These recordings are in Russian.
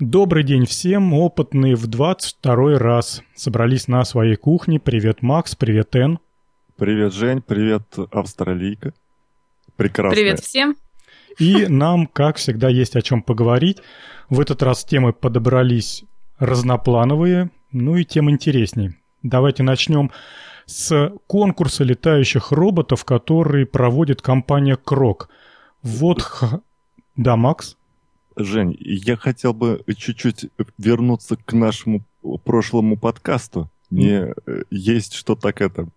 Добрый день всем, опытные в 22 раз. Собрались на своей кухне. Привет, Макс, привет, Эн. Привет, Жень, привет, австралийка. Прекрасно. Привет всем. И нам, как всегда, есть о чем поговорить. В этот раз темы подобрались разноплановые, ну и тем интересней. Давайте начнем с конкурса летающих роботов, который проводит компания Крок. Вот... Да, Макс? Жень, я хотел бы чуть-чуть вернуться к нашему прошлому подкасту. Мне mm. есть что так это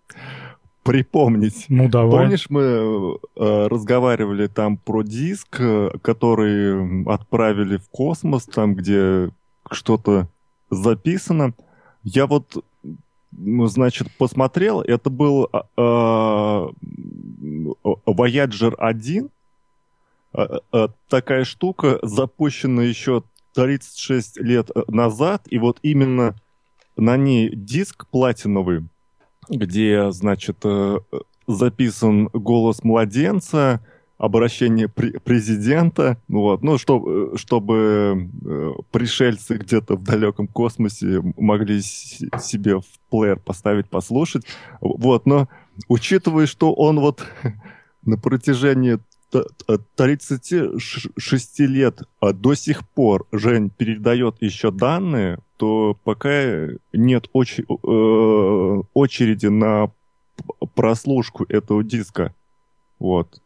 припомнить. Ну, давай. Помнишь, мы э, разговаривали там про диск, который отправили в космос, там, где что-то записано. Я вот, значит, посмотрел, это был э, Voyager 1, Э, э, такая штука запущена еще 36 лет э, назад, и вот именно на ней диск платиновый, где, значит, записан голос младенца, обращение президента, вот, ну, чтобы, чтобы пришельцы где-то в далеком космосе могли себе в плеер поставить, послушать, вот, но учитывая, что он вот на протяжении 36 лет а до сих пор Жень передает еще данные, то пока нет очер- э, очереди на прослушку этого диска. Вот.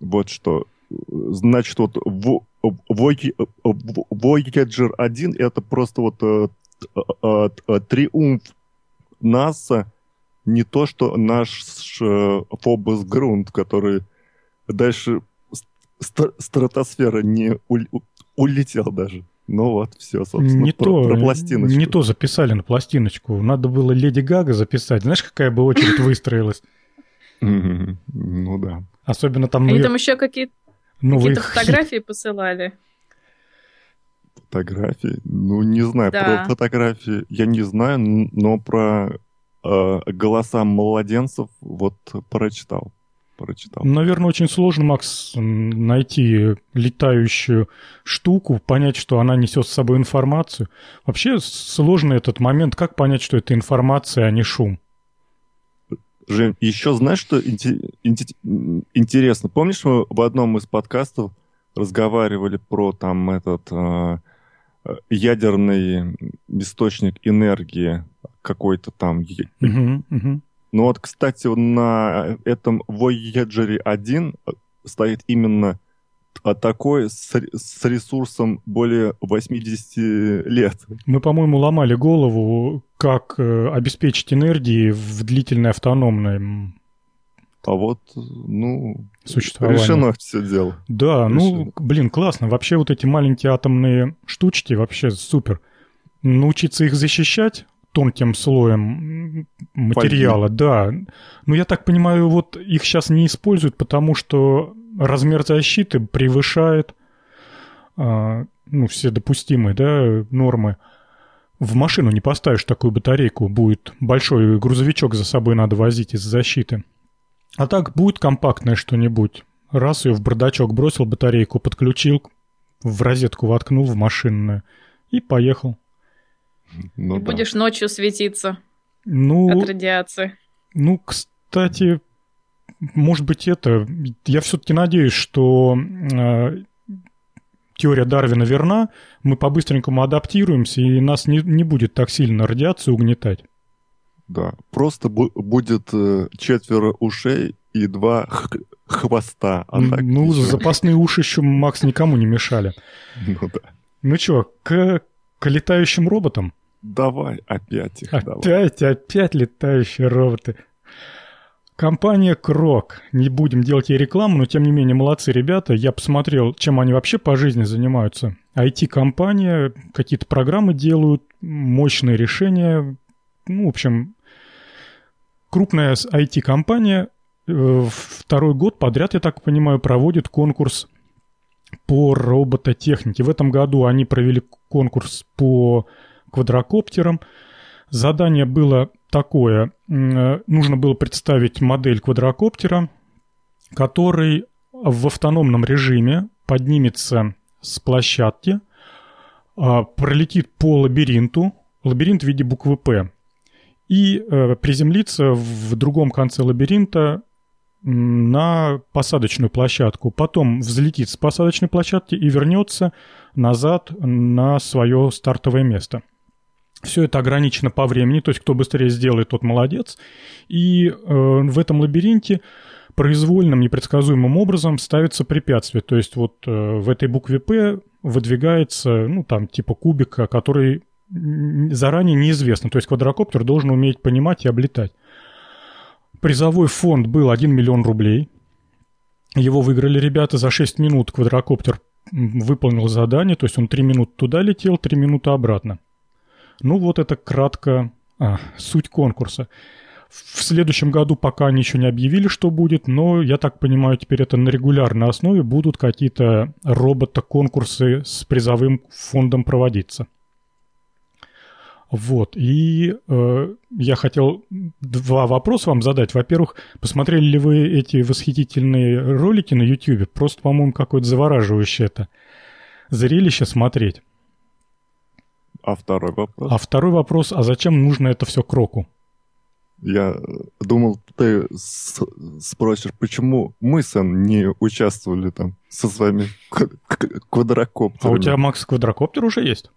Вот что. Значит, вот Voyager 1 это просто вот э, э, триумф НАСА, не то, что наш Фобос Грунт, который дальше ст- стратосфера не у- улетел даже. Ну вот, все, собственно, не про, то, про пластиночку. Не то записали на пластиночку. Надо было Леди Гага записать. Знаешь, какая бы очередь выстроилась? Ну да. Особенно там... Они там еще какие-то ну, какие-то фотографии посылали. Фотографии? Ну, не знаю. Про фотографии я не знаю, но про э, голоса младенцев вот прочитал прочитал. Наверное, очень сложно, Макс, найти летающую штуку, понять, что она несет с собой информацию. Вообще сложный этот момент, как понять, что это информация, а не шум. Жень, еще знаешь, что интересно? Помнишь, мы в одном из подкастов разговаривали про там этот э, ядерный источник энергии какой-то там. Угу, угу. Ну вот, кстати, на этом Voyager 1 стоит именно такой с, с ресурсом более 80 лет. Мы, по-моему, ломали голову, как э, обеспечить энергией в длительной автономной а вот, ну, существование. решено все дело. Да, ну, решено. ну, блин, классно. Вообще вот эти маленькие атомные штучки вообще супер. Научиться их защищать тонким слоем материала, Фольги. да. Но я так понимаю, вот их сейчас не используют, потому что размер защиты превышает а, ну, все допустимые да, нормы. В машину не поставишь такую батарейку, будет большой грузовичок за собой надо возить из защиты. А так будет компактное что-нибудь. Раз ее в бардачок бросил батарейку, подключил, в розетку воткнул в машинную и поехал. Ну, и да. будешь ночью светиться ну, от радиации. Ну, кстати, может быть, это... Я все-таки надеюсь, что э, теория Дарвина верна, мы по-быстренькому адаптируемся, и нас не, не будет так сильно радиация угнетать. Да, просто бу- будет э, четверо ушей и два х- хвоста. А так ну, ничего. запасные уши еще, Макс, никому не мешали. Ну да. Ну что, к, к летающим роботам? Давай опять их. Опять, давай. опять летающие роботы. Компания Крок. Не будем делать ей рекламу, но тем не менее молодцы ребята. Я посмотрел, чем они вообще по жизни занимаются. IT-компания, какие-то программы делают, мощные решения. Ну, в общем, крупная IT-компания э, второй год подряд, я так понимаю, проводит конкурс по робототехнике. В этом году они провели конкурс по квадрокоптером. Задание было такое. Нужно было представить модель квадрокоптера, который в автономном режиме поднимется с площадки, а, пролетит по лабиринту, лабиринт в виде буквы «П», и э, приземлится в другом конце лабиринта на посадочную площадку. Потом взлетит с посадочной площадки и вернется назад на свое стартовое место. Все это ограничено по времени, то есть кто быстрее сделает, тот молодец. И э, в этом лабиринте произвольным, непредсказуемым образом ставится препятствие. То есть вот э, в этой букве «П» выдвигается, ну, там, типа кубика, который заранее неизвестно. То есть квадрокоптер должен уметь понимать и облетать. Призовой фонд был 1 миллион рублей. Его выиграли ребята за 6 минут. Квадрокоптер выполнил задание, то есть он 3 минуты туда летел, 3 минуты обратно. Ну вот это кратко а, суть конкурса. В следующем году пока ничего не объявили, что будет, но, я так понимаю, теперь это на регулярной основе будут какие-то робота-конкурсы с призовым фондом проводиться. Вот, и э, я хотел два вопроса вам задать. Во-первых, посмотрели ли вы эти восхитительные ролики на YouTube? Просто, по-моему, какое-то завораживающее это зрелище смотреть. А второй вопрос? А второй вопрос, а зачем нужно это все Кроку? Я думал, ты спросишь, почему мы, Сэн, не участвовали там со своими квадрокоптерами. А у тебя, Макс, квадрокоптер уже есть?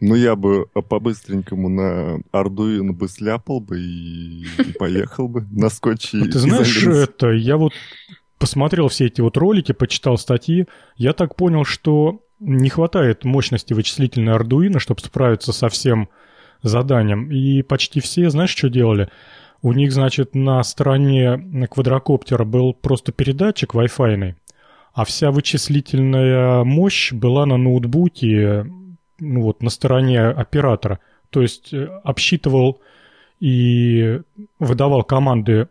Ну, я бы по-быстренькому на Ардуино бы сляпал бы и, и поехал бы на скотче. Ну, ты знаешь, это, я вот посмотрел все эти вот ролики, почитал статьи, я так понял, что не хватает мощности вычислительной Arduino, чтобы справиться со всем заданием. И почти все, знаешь, что делали? У них, значит, на стороне квадрокоптера был просто передатчик Wi-Fi, а вся вычислительная мощь была на ноутбуке, ну вот, на стороне оператора. То есть э, обсчитывал и выдавал команды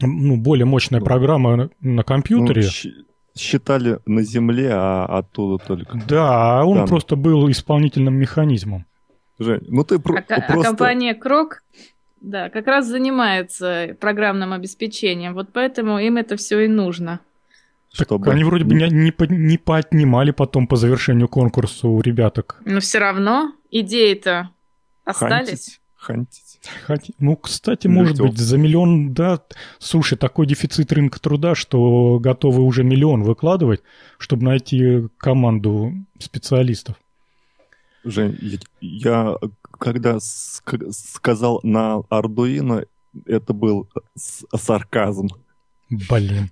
ну, более мощная программа на компьютере. Ну, считали на земле, а оттуда только. Да, а он Там. просто был исполнительным механизмом. Жень, ну ты а, просто... а компания Крок, да, как раз занимается программным обеспечением, вот поэтому им это все и нужно. Так чтобы... они вроде бы не, не, не поотнимали потом по завершению конкурса у ребяток. Но все равно идеи-то остались. Хантить. Хантить. Ну, кстати, может быть, за миллион, да, слушай, такой дефицит рынка труда, что готовы уже миллион выкладывать, чтобы найти команду специалистов. Жень, я когда сказал на Ардуино, это был сарказм. Блин.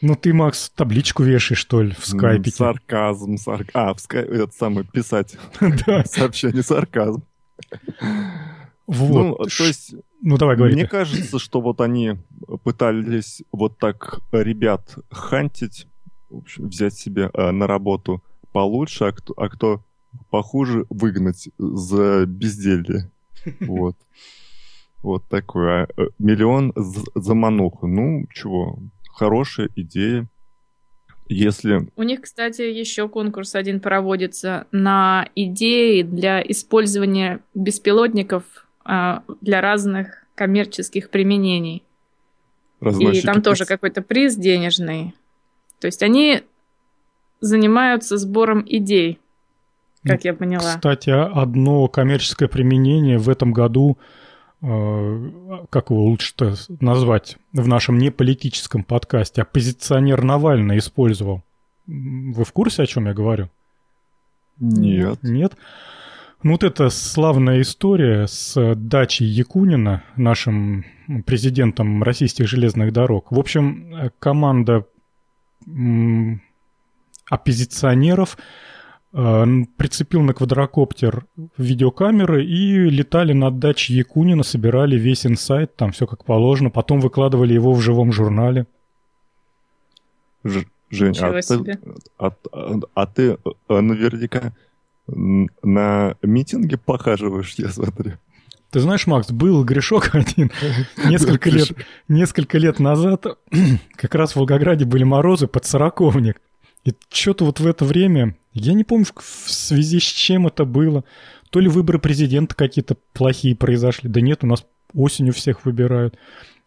Ну ты, Макс, табличку вешаешь, что ли, в скайпе? Сарказм, сарказм. А, в скайпе, это самое, писать сообщение, сарказм. Вот. Ну, то есть... Ну, давай, говори. Мне кажется, что вот они пытались вот так ребят хантить, в общем, взять себе э, на работу получше, а кто, а кто похуже выгнать за безделье. Вот. Вот такое. Э, миллион за мануху. Ну, чего, хорошая идея. Если... У них, кстати, еще конкурс один проводится на идеи для использования беспилотников а, для разных коммерческих применений. И там тоже какой-то приз денежный. То есть они занимаются сбором идей, как ну, я поняла. Кстати, одно коммерческое применение в этом году, как его лучше назвать в нашем неполитическом подкасте, оппозиционер Навальный использовал. Вы в курсе, о чем я говорю? Нет. Нет? Ну вот эта славная история с дачей Якунина, нашим президентом российских железных дорог. В общем, команда оппозиционеров э, прицепил на квадрокоптер видеокамеры и летали над дачей Якунина, собирали весь инсайт, там все как положено, потом выкладывали его в живом журнале. Ж, Жень, а ты, а, а, а ты э, наверняка на митинге похаживаешь, я смотрю. Ты знаешь, Макс, был грешок один несколько лет, несколько лет назад. Как раз в Волгограде были морозы под сороковник. И что-то вот в это время, я не помню, в связи с чем это было. То ли выборы президента какие-то плохие произошли. Да нет, у нас осенью всех выбирают.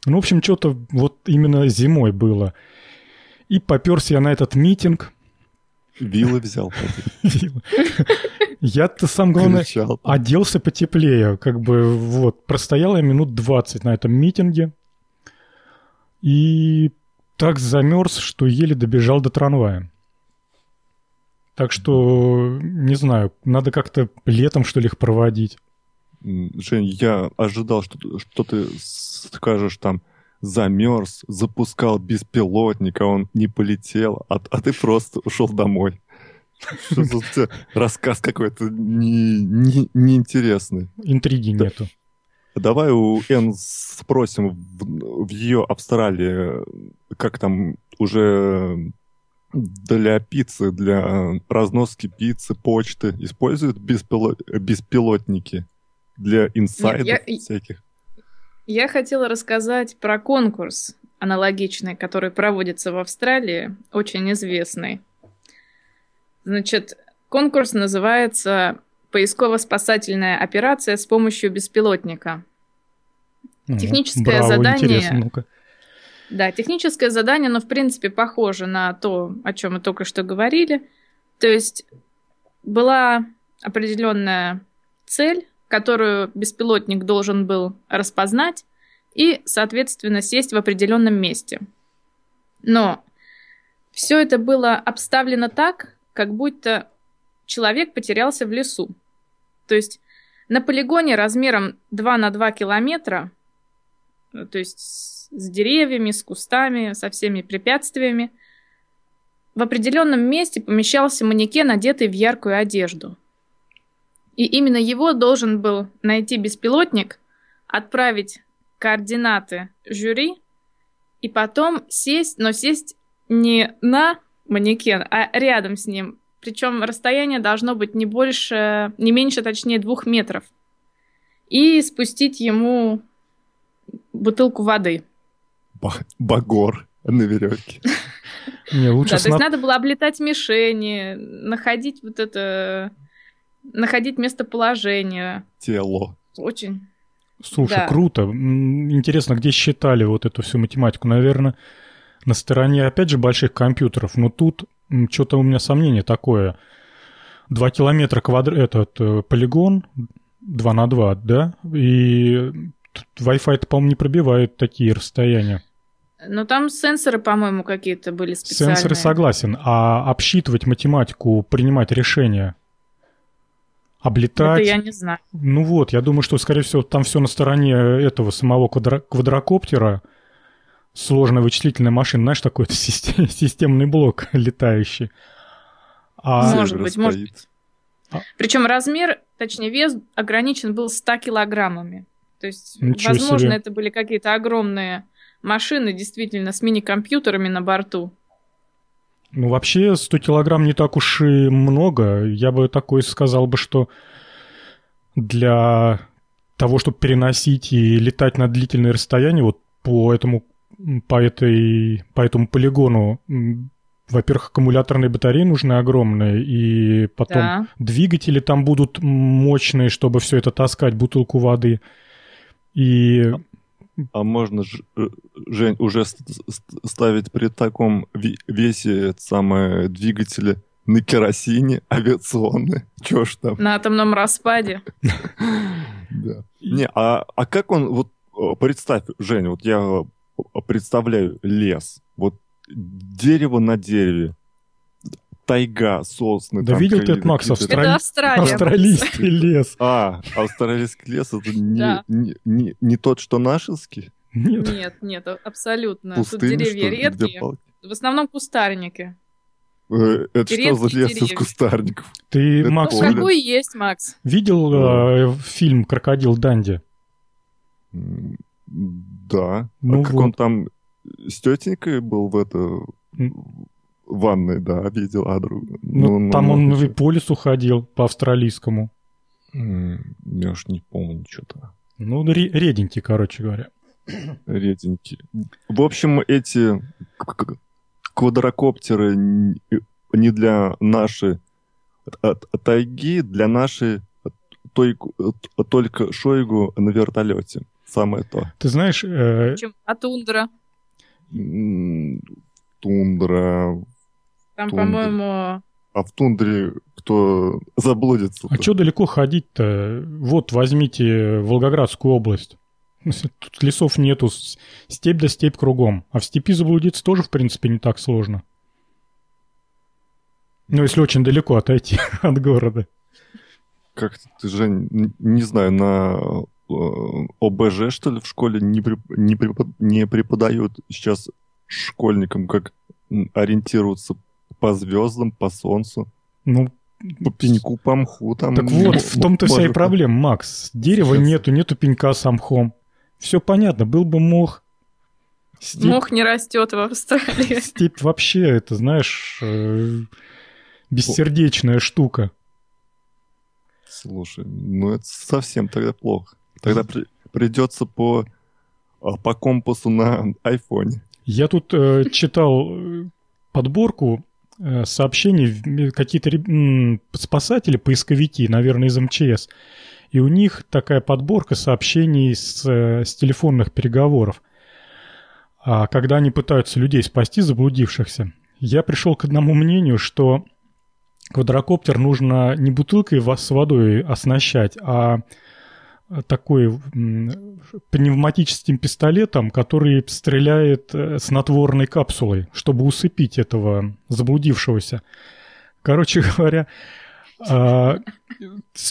Ну, в общем, что-то вот именно зимой было. И поперся я на этот митинг. Вилы взял. Я-то сам, главное, оделся потеплее. Как бы вот, простоял я минут 20 на этом митинге. И так замерз, что еле добежал до трамвая. Так что, не знаю, надо как-то летом, что ли, их проводить. Жень, я ожидал, что, что ты скажешь там, замерз, запускал беспилотник, а он не полетел, а, а ты просто ушел домой. Рассказ какой-то не, неинтересный. Интриги нету. Давай у Эн спросим в, в ее Австралии, как там уже для пиццы, для разноски пиццы, почты используют беспилот, беспилотники для инсайдов Нет, я, всяких? Я хотела рассказать про конкурс аналогичный, который проводится в Австралии, очень известный. Значит, конкурс называется «Поисково-спасательная операция с помощью беспилотника». Техническое Браво, задание... Да, техническое задание, но в принципе похоже на то, о чем мы только что говорили. То есть была определенная цель, которую беспилотник должен был распознать и, соответственно, сесть в определенном месте. Но все это было обставлено так, как будто человек потерялся в лесу. То есть на полигоне размером 2 на 2 километра, то есть с деревьями, с кустами, со всеми препятствиями, в определенном месте помещался манекен, одетый в яркую одежду – и именно его должен был найти беспилотник, отправить координаты жюри и потом сесть, но сесть не на манекен, а рядом с ним. Причем расстояние должно быть не больше, не меньше, точнее, двух метров. И спустить ему бутылку воды. Багор на веревке. Не, лучше да, то есть надо было облетать мишени, находить вот это находить местоположение. Тело. Очень. Слушай, да. круто. Интересно, где считали вот эту всю математику? Наверное, на стороне, опять же, больших компьютеров. Но тут что-то у меня сомнение такое. Два километра квадр... этот э, полигон, два на два, да? И Wi-Fi, по-моему, не пробивает такие расстояния. Но там сенсоры, по-моему, какие-то были специальные. Сенсоры согласен. А обсчитывать математику, принимать решения, облетать. Это я не знаю. Ну вот, я думаю, что, скорее всего, там все на стороне этого самого квадро- квадрокоптера. Сложная вычислительная машина, знаешь, такой систем- системный блок летающий. А... Может быть, может быть. А... Причем размер, точнее вес ограничен был 100 килограммами. То есть, Ничего возможно, себе. это были какие-то огромные машины, действительно, с мини-компьютерами на борту. Ну, вообще 100 килограмм не так уж и много. Я бы такой сказал бы, что для того, чтобы переносить и летать на длительные расстояния, вот по этому, по этой, по этому полигону, во-первых, аккумуляторные батареи нужны огромные, и потом да. двигатели там будут мощные, чтобы все это таскать, бутылку воды. И а можно, э, Жень, уже ставить при таком весе самые двигатели на керосине авиационные? Чё ж там? На атомном распаде. Да. Не, а, а как он, вот э, представь, Жень, вот я представляю лес, вот дерево на дереве, тайга, сосны. Да видел ты это, Макс, Австрали... это Австралия. австралийский лес. А, австралийский лес это не, да. не, не, не тот, что нашинский? Нет. Нет, нет, абсолютно. Пустыни, Тут деревья редкие. В основном кустарники. Э, это что за лес из кустарников? Ты, это Макс, ну, какой есть, Макс? Видел э, фильм «Крокодил Данди»? Да. Ну а как вот. он там с тетенькой был в это ванной, да, видел Адру. Ну, ну там ну, он ну, по лесу ходил, по австралийскому. Я уж не помню что-то. Ну, реденький, короче говоря. Реденький. В общем, эти квадрокоптеры не для нашей тайги, для нашей только Шойгу на вертолете. Самое то. Ты знаешь... Э... А тундра? Тундра, там, по-моему, А в тундре кто заблудится? А что далеко ходить-то? Вот возьмите Волгоградскую область. Тут лесов нету, степь да степь кругом. А в степи заблудиться тоже, в принципе, не так сложно. Ну, если очень далеко отойти от города. Как ты, Жень, не знаю, на э, ОБЖ, что ли, в школе не, препод... не преподают сейчас школьникам, как ориентироваться по звездам, по солнцу. Ну, по пеньку, по мху. Там, так вот, в том-то вся и проблема, Макс. Дерева Сейчас. нету, нету пенька с мхом. Все понятно, был бы мох. Степь... Мох не растет в Австралии. Степь вообще, это, знаешь, э, бессердечная штука. Слушай, ну это совсем тогда плохо. Тогда при, придется по, а, по компасу на айфоне. Я тут э, читал э, подборку сообщений, какие-то э, спасатели, поисковики, наверное, из МЧС, и у них такая подборка сообщений с, э, с телефонных переговоров. А когда они пытаются людей спасти, заблудившихся, я пришел к одному мнению, что квадрокоптер нужно не бутылкой с водой оснащать, а такой пневматическим пистолетом, который стреляет э, снотворной капсулой, чтобы усыпить этого заблудившегося. Короче говоря, а,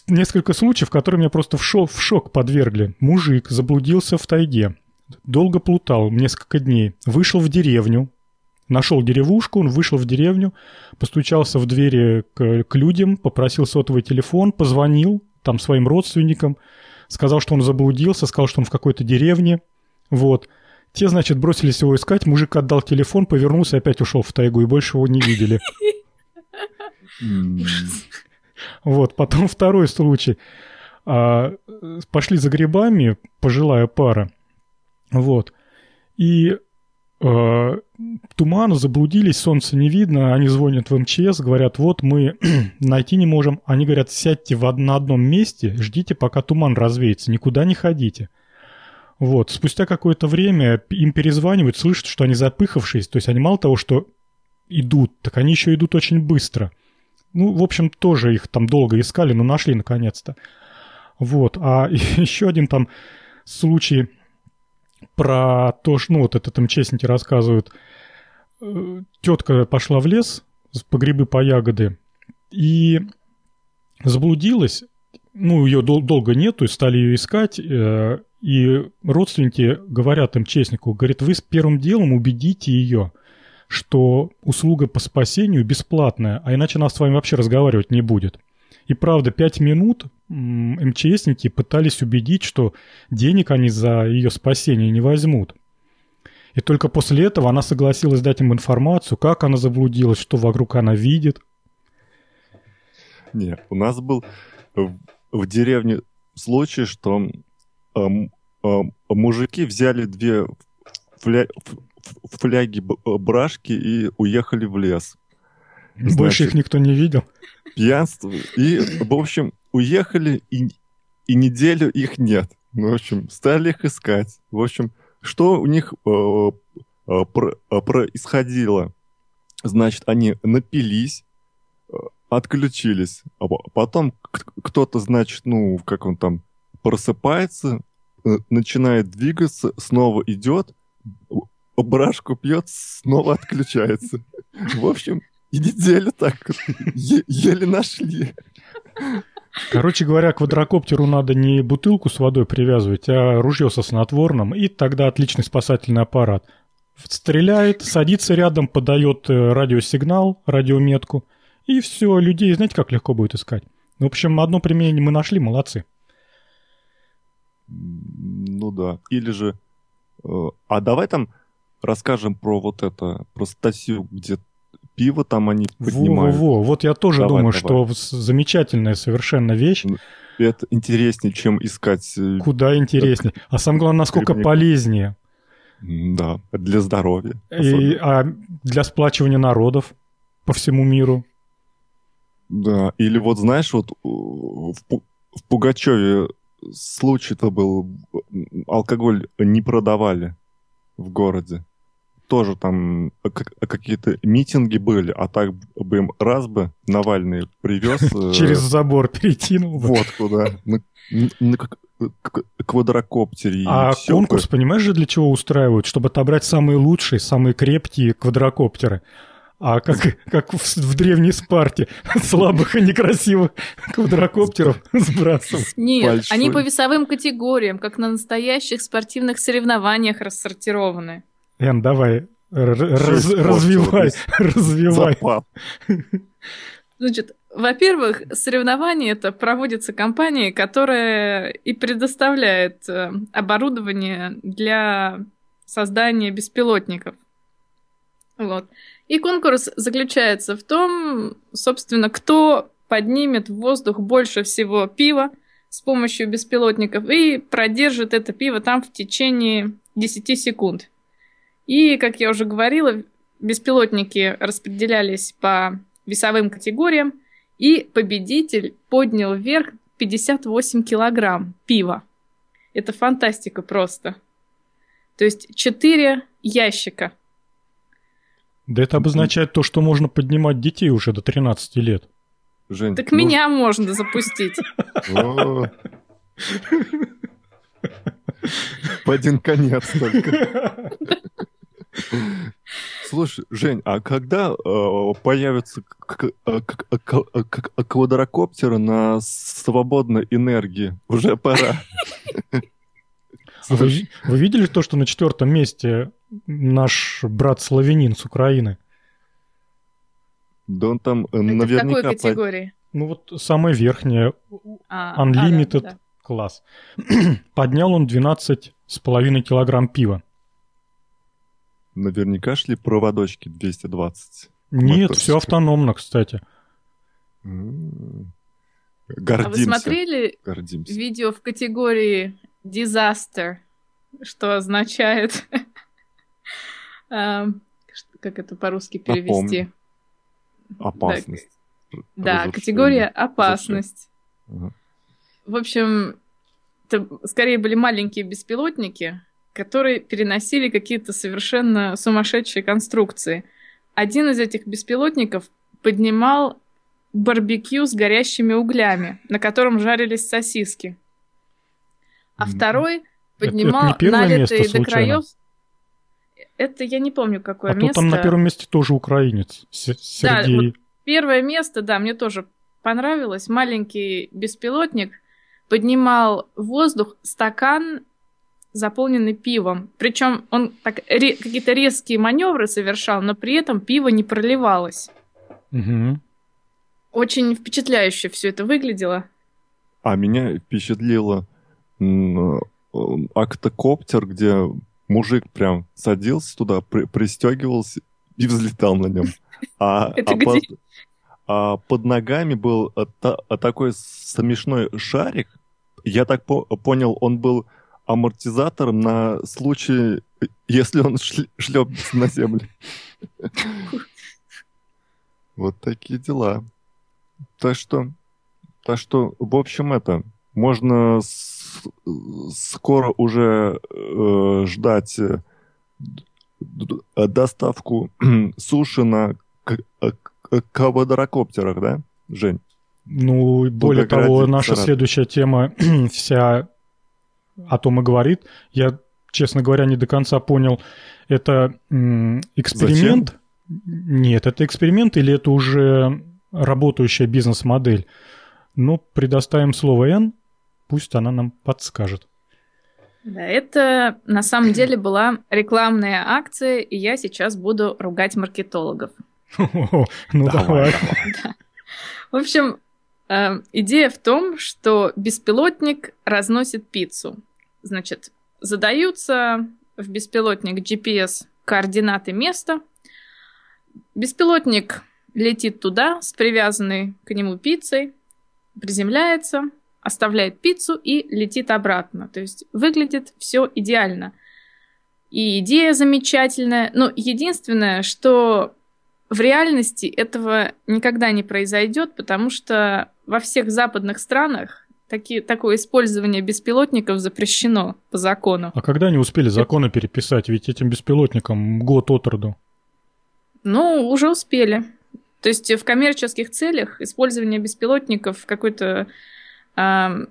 несколько случаев, которые меня просто в шок, в шок подвергли. Мужик заблудился в тайге, долго плутал, несколько дней, вышел в деревню, Нашел деревушку, он вышел в деревню, постучался в двери к, к людям, попросил сотовый телефон, позвонил там своим родственникам, сказал, что он заблудился, сказал, что он в какой-то деревне. Вот. Те, значит, бросились его искать, мужик отдал телефон, повернулся и опять ушел в тайгу, и больше его не видели. Вот, потом второй случай. А, пошли за грибами, пожилая пара. Вот. И э, туман, заблудились, солнце не видно, они звонят в МЧС, говорят, вот мы найти не можем. Они говорят, сядьте в, на одном месте, ждите, пока туман развеется, никуда не ходите. Вот, спустя какое-то время им перезванивают, слышат, что они запыхавшись, то есть они мало того, что идут, так они еще идут очень быстро. Ну, в общем, тоже их там долго искали, но нашли наконец-то. Вот, а еще один там случай про то, что, ну, вот этот МЧСники рассказывают. Э, Тетка пошла в лес по грибы, по ягоды и заблудилась. Ну, ее дол- долго нету, и стали ее искать. Э, и родственники говорят МЧСнику, говорит, вы с первым делом убедите ее, что услуга по спасению бесплатная, а иначе она с вами вообще разговаривать не будет. И правда, пять минут МЧСники пытались убедить, что денег они за ее спасение не возьмут. И только после этого она согласилась дать им информацию, как она заблудилась, что вокруг она видит. Не, у нас был в, в деревне случай, что э, э, мужики взяли две фля, фляги брашки и уехали в лес. Значит, Больше их никто не видел. Пьянство. И, в общем, уехали, и, и неделю их нет. Ну, в общем, стали их искать. В общем, что у них э, э, про, э, происходило? Значит, они напились, э, отключились, а потом кто-то, значит, ну, как он там, просыпается, начинает двигаться, снова идет, брашку пьет, снова отключается. В общем, и неделю так еле нашли. Короче говоря, квадрокоптеру надо не бутылку с водой привязывать, а ружье со снотворным, и тогда отличный спасательный аппарат. Стреляет, садится рядом, подает э, радиосигнал, радиометку, и все, людей, знаете, как легко будет искать. В общем, одно применение мы нашли, молодцы. Ну да. Или же... Э, а давай там расскажем про вот это, про статью, где пиво там они поднимают. Во-во-во, вот я тоже давай, думаю, давай. что замечательная совершенно вещь. Это интереснее, чем искать... Э, Куда интереснее. Так, а самое главное, насколько грибник. полезнее. Да, для здоровья. И, а для сплачивания народов по всему миру. Да, или вот знаешь, вот в, в Пугачеве случай-то был, алкоголь не продавали в городе. Тоже там какие-то митинги были, а так бы им раз бы Навальный привез... Через забор перекинул бы. Вот куда. На квадрокоптере. А конкурс, понимаешь же, для чего устраивают? Чтобы отобрать самые лучшие, самые крепкие квадрокоптеры. А как, как в, в древней Спарте слабых и некрасивых квадрокоптеров сбрасывают. Нет, Большой. они по весовым категориям, как на настоящих спортивных соревнованиях рассортированы. Эн, давай, раз, развивай, развивай. Значит, во-первых, соревнования это проводится компанией, которая и предоставляет э, оборудование для создания беспилотников. Вот. И конкурс заключается в том, собственно, кто поднимет в воздух больше всего пива с помощью беспилотников и продержит это пиво там в течение 10 секунд. И, как я уже говорила, беспилотники распределялись по весовым категориям, и победитель поднял вверх 58 килограмм пива. Это фантастика просто. То есть 4 ящика – да это обозначает то, что можно поднимать детей уже до 13 лет. Жень, так ну... меня можно запустить. В один конец только. Слушай, Жень, а когда э, появятся квадрокоптеры на свободной энергии? Уже пора. А вы, вы видели то, что на четвертом месте наш брат славянин с Украины? Да он там э, Это наверняка... В какой категории? Ну вот самая верхняя, а, Unlimited а, да, да. класс. Поднял он 12,5 килограмм пива. Наверняка шли проводочки 220. Нет, все автономно, кстати. Гордимся. А вы смотрели Гордимся. видео в категории disaster, что означает... Эм, как это по-русски перевести? Опасность. Да, категория опасность. В общем, это скорее были маленькие беспилотники, которые переносили какие-то совершенно сумасшедшие конструкции. Один из этих беспилотников поднимал барбекю с горящими углями, на котором жарились сосиски а второй поднимал это, это налитые до краев. Это я не помню, какое а место. А там на первом месте тоже украинец, Сергей. Да, вот первое место, да, мне тоже понравилось. Маленький беспилотник поднимал воздух стакан, заполненный пивом. Причем он так ре- какие-то резкие маневры совершал, но при этом пиво не проливалось. Угу. Очень впечатляюще все это выглядело. А меня впечатлило Э, актокоптер, где мужик прям садился туда, при, пристегивался и взлетал на нем. А, а, под, а под ногами был э, та, такой смешной шарик. Я так по понял, он был амортизатором на случай, если он шлепнется на землю. Вот такие дела. Так что, так что, в общем, это можно скоро уже э, ждать э, доставку суши на э, квадрокоптерах, да, Жень? Ну, более того, наша следующая тема вся о том и говорит. Я, честно говоря, не до конца понял, это эксперимент? Зачем? Нет, это эксперимент или это уже работающая бизнес-модель? Ну, предоставим слово N Пусть она нам подскажет. Да, это на самом деле была рекламная акция, и я сейчас буду ругать маркетологов. Ну давай. В общем, э, идея в том, что беспилотник разносит пиццу. Значит, задаются в беспилотник GPS координаты места. Беспилотник летит туда с привязанной к нему пиццей, приземляется, оставляет пиццу и летит обратно. То есть выглядит все идеально. И идея замечательная. Но единственное, что в реальности этого никогда не произойдет, потому что во всех западных странах Таки, такое использование беспилотников запрещено по закону. А когда они успели законы переписать? Ведь этим беспилотникам год от роду. Ну, уже успели. То есть в коммерческих целях использование беспилотников какой-то, э,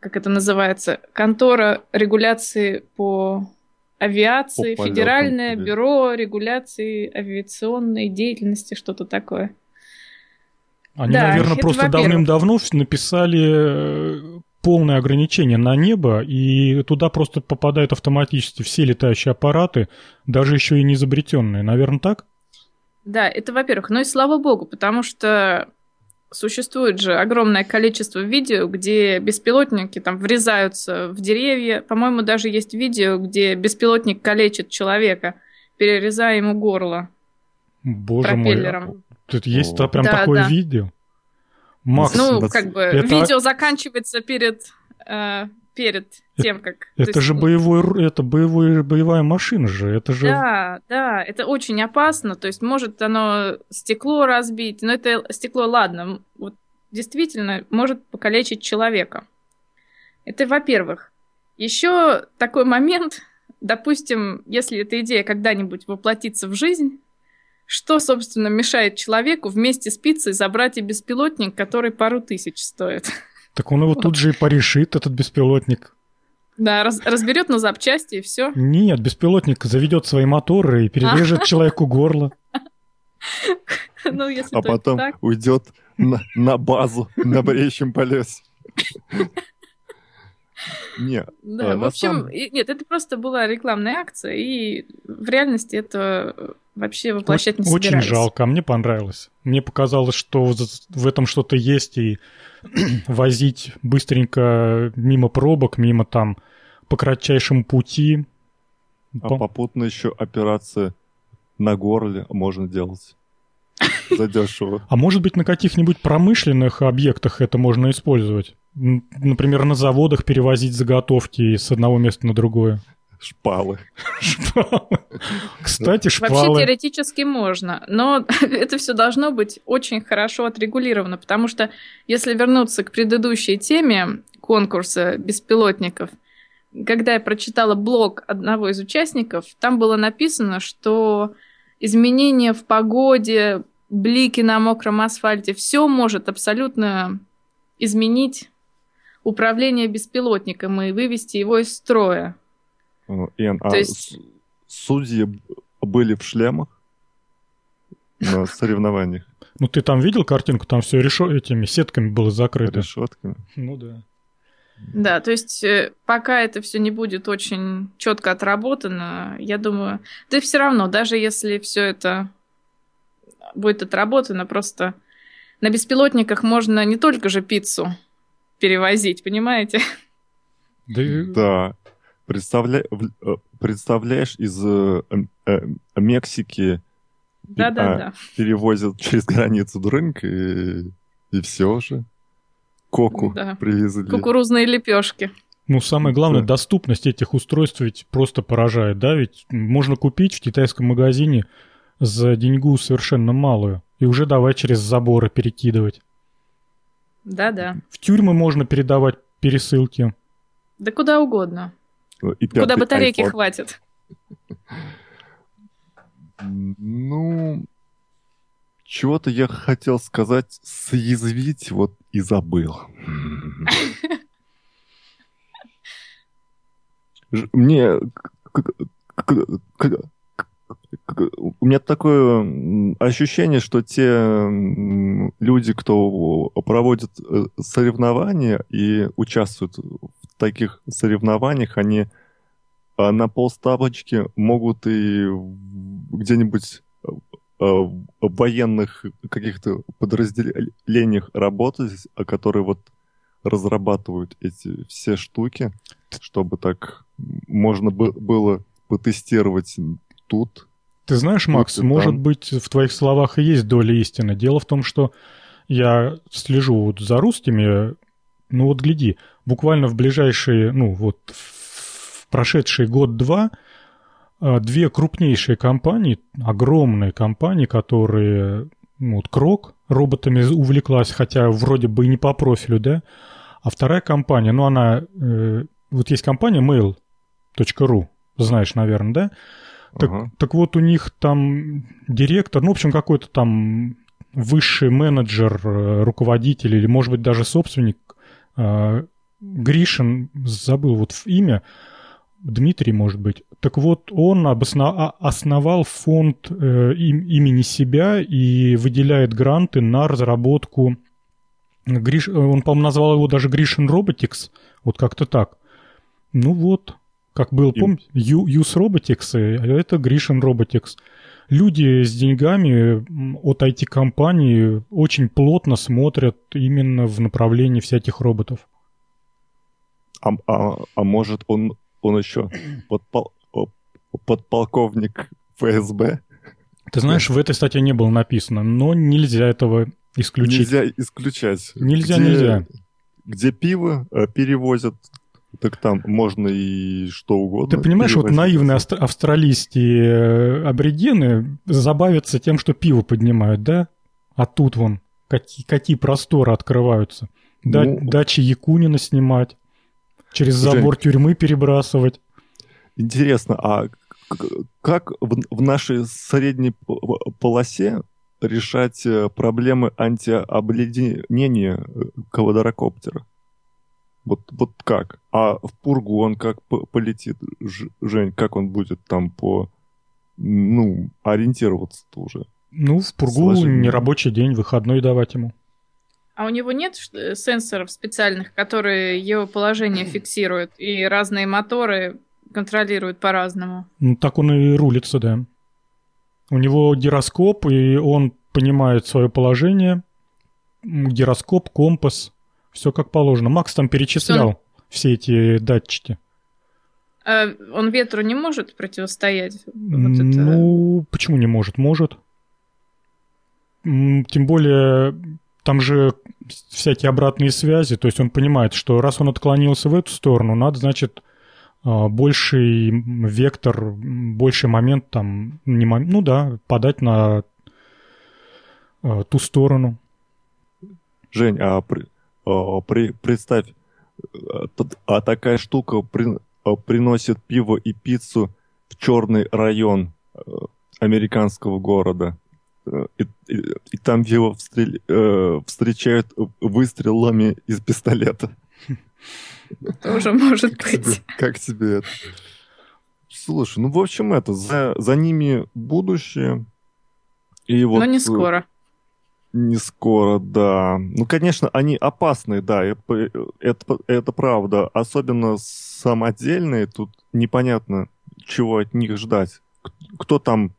как это называется, контора регуляции по авиации, по Федеральное полетам, бюро регуляции авиационной деятельности, что-то такое. Они, да, наверное, просто давным-давно написали э, полное ограничение на небо, и туда просто попадают автоматически все летающие аппараты, даже еще и не изобретенные. Наверное, так? Да, это во-первых. Ну и слава богу, потому что существует же огромное количество видео, где беспилотники там врезаются в деревья. По-моему, даже есть видео, где беспилотник калечит человека, перерезая ему горло. Боже пропеллером. мой. Тут есть О. прям да, такое да. видео. Макс, ну, как бы это... видео заканчивается перед, э, перед тем, как... Это, же ну боевой, это боевой, боевая машина же, это же... Да, да, это очень опасно, то есть может оно стекло разбить, но это стекло, ладно, вот действительно может покалечить человека. Это во-первых. Еще такой момент, допустим, если эта идея когда-нибудь воплотится в жизнь, что, собственно, мешает человеку вместе с пиццей забрать и беспилотник, который пару тысяч стоит? Так он его тут же и порешит, этот беспилотник. Да, раз, разберет на запчасти и все. Нет, беспилотник заведет свои моторы и перережет а. человеку горло. Ну, если а потом так. уйдет на, на базу на бреющем полесе. Нет. Да, а, в общем, самом... нет, это просто была рекламная акция, и в реальности это вообще воплощать не Очень жалко, а мне понравилось. Мне показалось, что в этом что-то есть, и возить быстренько мимо пробок, мимо там по кратчайшему пути. А попутно еще операция на горле можно делать. Задешево. А может быть, на каких-нибудь промышленных объектах это можно использовать? Например, на заводах перевозить заготовки с одного места на другое. Шпалы. Шпалы. Кстати, шпалы. Вообще теоретически можно, но это все должно быть очень хорошо отрегулировано, потому что если вернуться к предыдущей теме конкурса беспилотников, когда я прочитала блог одного из участников, там было написано, что изменения в погоде, блики на мокром асфальте, все может абсолютно изменить управление беспилотником и вывести его из строя. Эн, а есть... судьи были в шлемах на соревнованиях? Ну, ты там видел картинку? Там все решо... этими сетками было закрыто. Решетками? Ну да. Да, то есть э, пока это все не будет очень четко отработано, я думаю, да и все равно, даже если все это будет отработано, просто на беспилотниках можно не только же пиццу перевозить, понимаете? Да, да. Представля... Э, представляешь, из э, э, Мексики да, да, а, да. перевозят через границу дрынк и, и все же. Коку да. привезли. Кукурузные лепешки. Ну, самое главное, да. доступность этих устройств ведь просто поражает, да? Ведь можно купить в китайском магазине за деньгу совершенно малую и уже давай через заборы перекидывать. Да-да. В тюрьмы можно передавать пересылки. Да куда угодно. И Куда батарейки iPhone. хватит. Ну, чего-то я хотел сказать, съязвить, вот и забыл. Мне у меня такое ощущение, что те люди, кто проводит э, соревнования и участвуют в таких соревнованиях, они а, на полставочки могут и где-нибудь э, в военных каких-то подразделениях работать, которые вот разрабатывают эти все штуки, чтобы так можно было потестировать тут. Ты знаешь, Макс, может там. быть, в твоих словах и есть доля истины. Дело в том, что я слежу вот за русскими, ну вот гляди, буквально в ближайшие, ну вот в прошедший год-два а, две крупнейшие компании, огромные компании, которые, ну вот Крок роботами увлеклась, хотя вроде бы и не по профилю, да, А вторая компания, ну она, э, вот есть компания mail.ru, знаешь, наверное, да? Так, ага. так вот у них там директор, ну, в общем, какой-то там высший менеджер, э, руководитель или, может быть, даже собственник, Гришин, забыл вот имя, Дмитрий, может быть. Так вот, он обоснов... А, основал фонд э, им, имени себя и выделяет гранты на разработку. Гриш... Он, по-моему, назвал его даже Гришин Robotics, вот как-то так. Ну вот, как был, помните, Use Robotics, а это Гришин Robotics. Люди с деньгами от IT-компании очень плотно смотрят именно в направлении всяких роботов. А, а, а может, он он еще подпол... подполковник ФСБ. Ты знаешь, в этой статье не было написано, но нельзя этого исключить. Нельзя исключать. Нельзя, где, нельзя. Где пиво э, перевозят, так там можно и что угодно. Ты понимаешь, вот наивные австралийские э, аборигены забавятся тем, что пиво поднимают, да? А тут вон какие, какие просторы открываются. Да, ну, дачи Якунина снимать. Через забор Жень, тюрьмы перебрасывать. Интересно, а как в, в нашей средней полосе решать э, проблемы антиобледенения э, квадрокоптера? Вот, вот как? А в Пургу он как полетит, Жень, как он будет там по, ну, ориентироваться-то уже? Ну, в Пургу нерабочий день, выходной давать ему. А у него нет сенсоров специальных, которые его положение фиксируют, и разные моторы контролируют по-разному? Ну, так он и рулится, да. У него гироскоп, и он понимает свое положение. Гироскоп, компас, все как положено. Макс там перечислял он... все эти датчики. А он ветру не может противостоять? Вот ну, это... почему не может? Может. Тем более там же всякие обратные связи, то есть он понимает, что раз он отклонился в эту сторону, надо, значит, а, больший вектор, больший момент там, не, ну да, подать на а, ту сторону. Жень, а, при, а при, представь, а такая штука при, приносит пиво и пиццу в черный район американского города и, и, и там его встрел, э, встречают выстрелами из пистолета. Тоже может как быть. Тебе, как тебе это? Слушай, ну, в общем, это, за, за ними будущее. И вот, Но не скоро. Не скоро, да. Ну, конечно, они опасные, да, это, это, правда. Особенно самодельные, тут непонятно, чего от них ждать. Кто там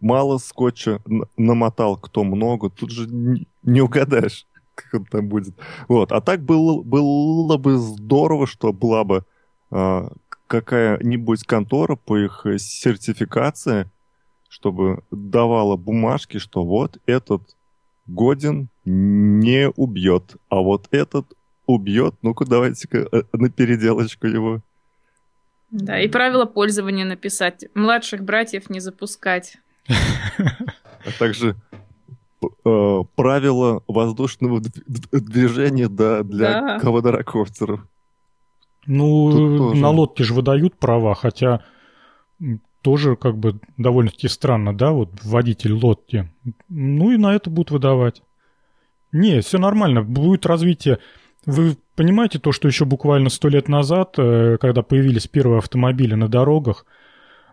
мало скотча намотал, кто много, тут же не, угадаешь, как он там будет. Вот. А так было, было бы здорово, что была бы а, какая-нибудь контора по их сертификации, чтобы давала бумажки, что вот этот годен не убьет, а вот этот убьет. Ну-ка, давайте-ка э, на переделочку его. Да, и правила пользования написать. Младших братьев не запускать. А также э, правила воздушного движения да, для да. квадрокоптеров. Ну, на лодке же выдают права, хотя тоже как бы довольно-таки странно, да, вот водитель лодки. Ну и на это будут выдавать. Не, все нормально, будет развитие. Вы понимаете то, что еще буквально сто лет назад, э, когда появились первые автомобили на дорогах,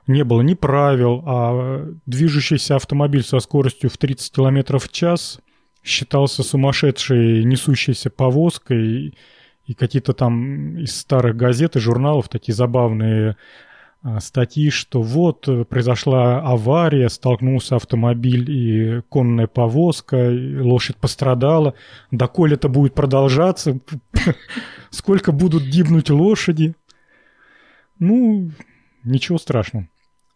не было ни правил, а движущийся автомобиль со скоростью в 30 км в час считался сумасшедшей несущейся повозкой, и какие-то там из старых газет и журналов такие забавные статьи, что вот произошла авария, столкнулся автомобиль и конная повозка, и лошадь пострадала. Доколе это будет продолжаться? Сколько будут гибнуть лошади? Ну, ничего страшного.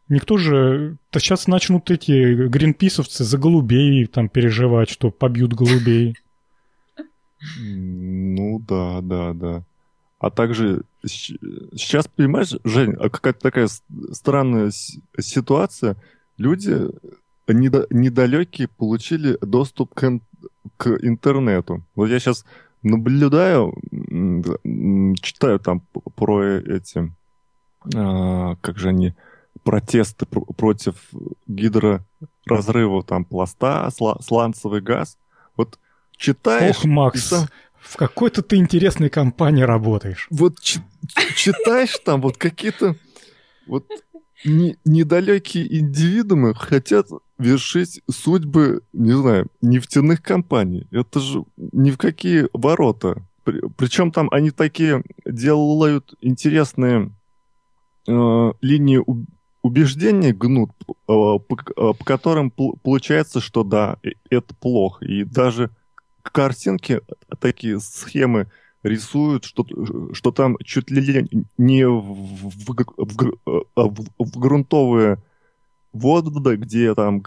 Никто же... То сейчас начнут эти гринписовцы за голубей там переживать, что побьют голубей. Ну да, да, да. А также сейчас, понимаешь, Жень, а какая-то такая странная ситуация. Люди недалекие получили доступ к, к интернету. Вот я сейчас наблюдаю, читаю там про эти, а, как же они, протесты против гидроразрыва там пласта, сланцевый газ. Вот читаешь... Ох, Макс. В какой-то ты интересной компании работаешь. Вот читаешь там вот какие-то вот не, недалекие индивидуумы хотят вершить судьбы, не знаю, нефтяных компаний. Это же ни в какие ворота. Причем там они такие делают интересные э, линии убеждения гнут, э, по, э, по которым получается, что да, это плохо. И даже картинки, такие схемы рисуют, что, что там чуть ли не в, в, в, в, в грунтовые воды, где там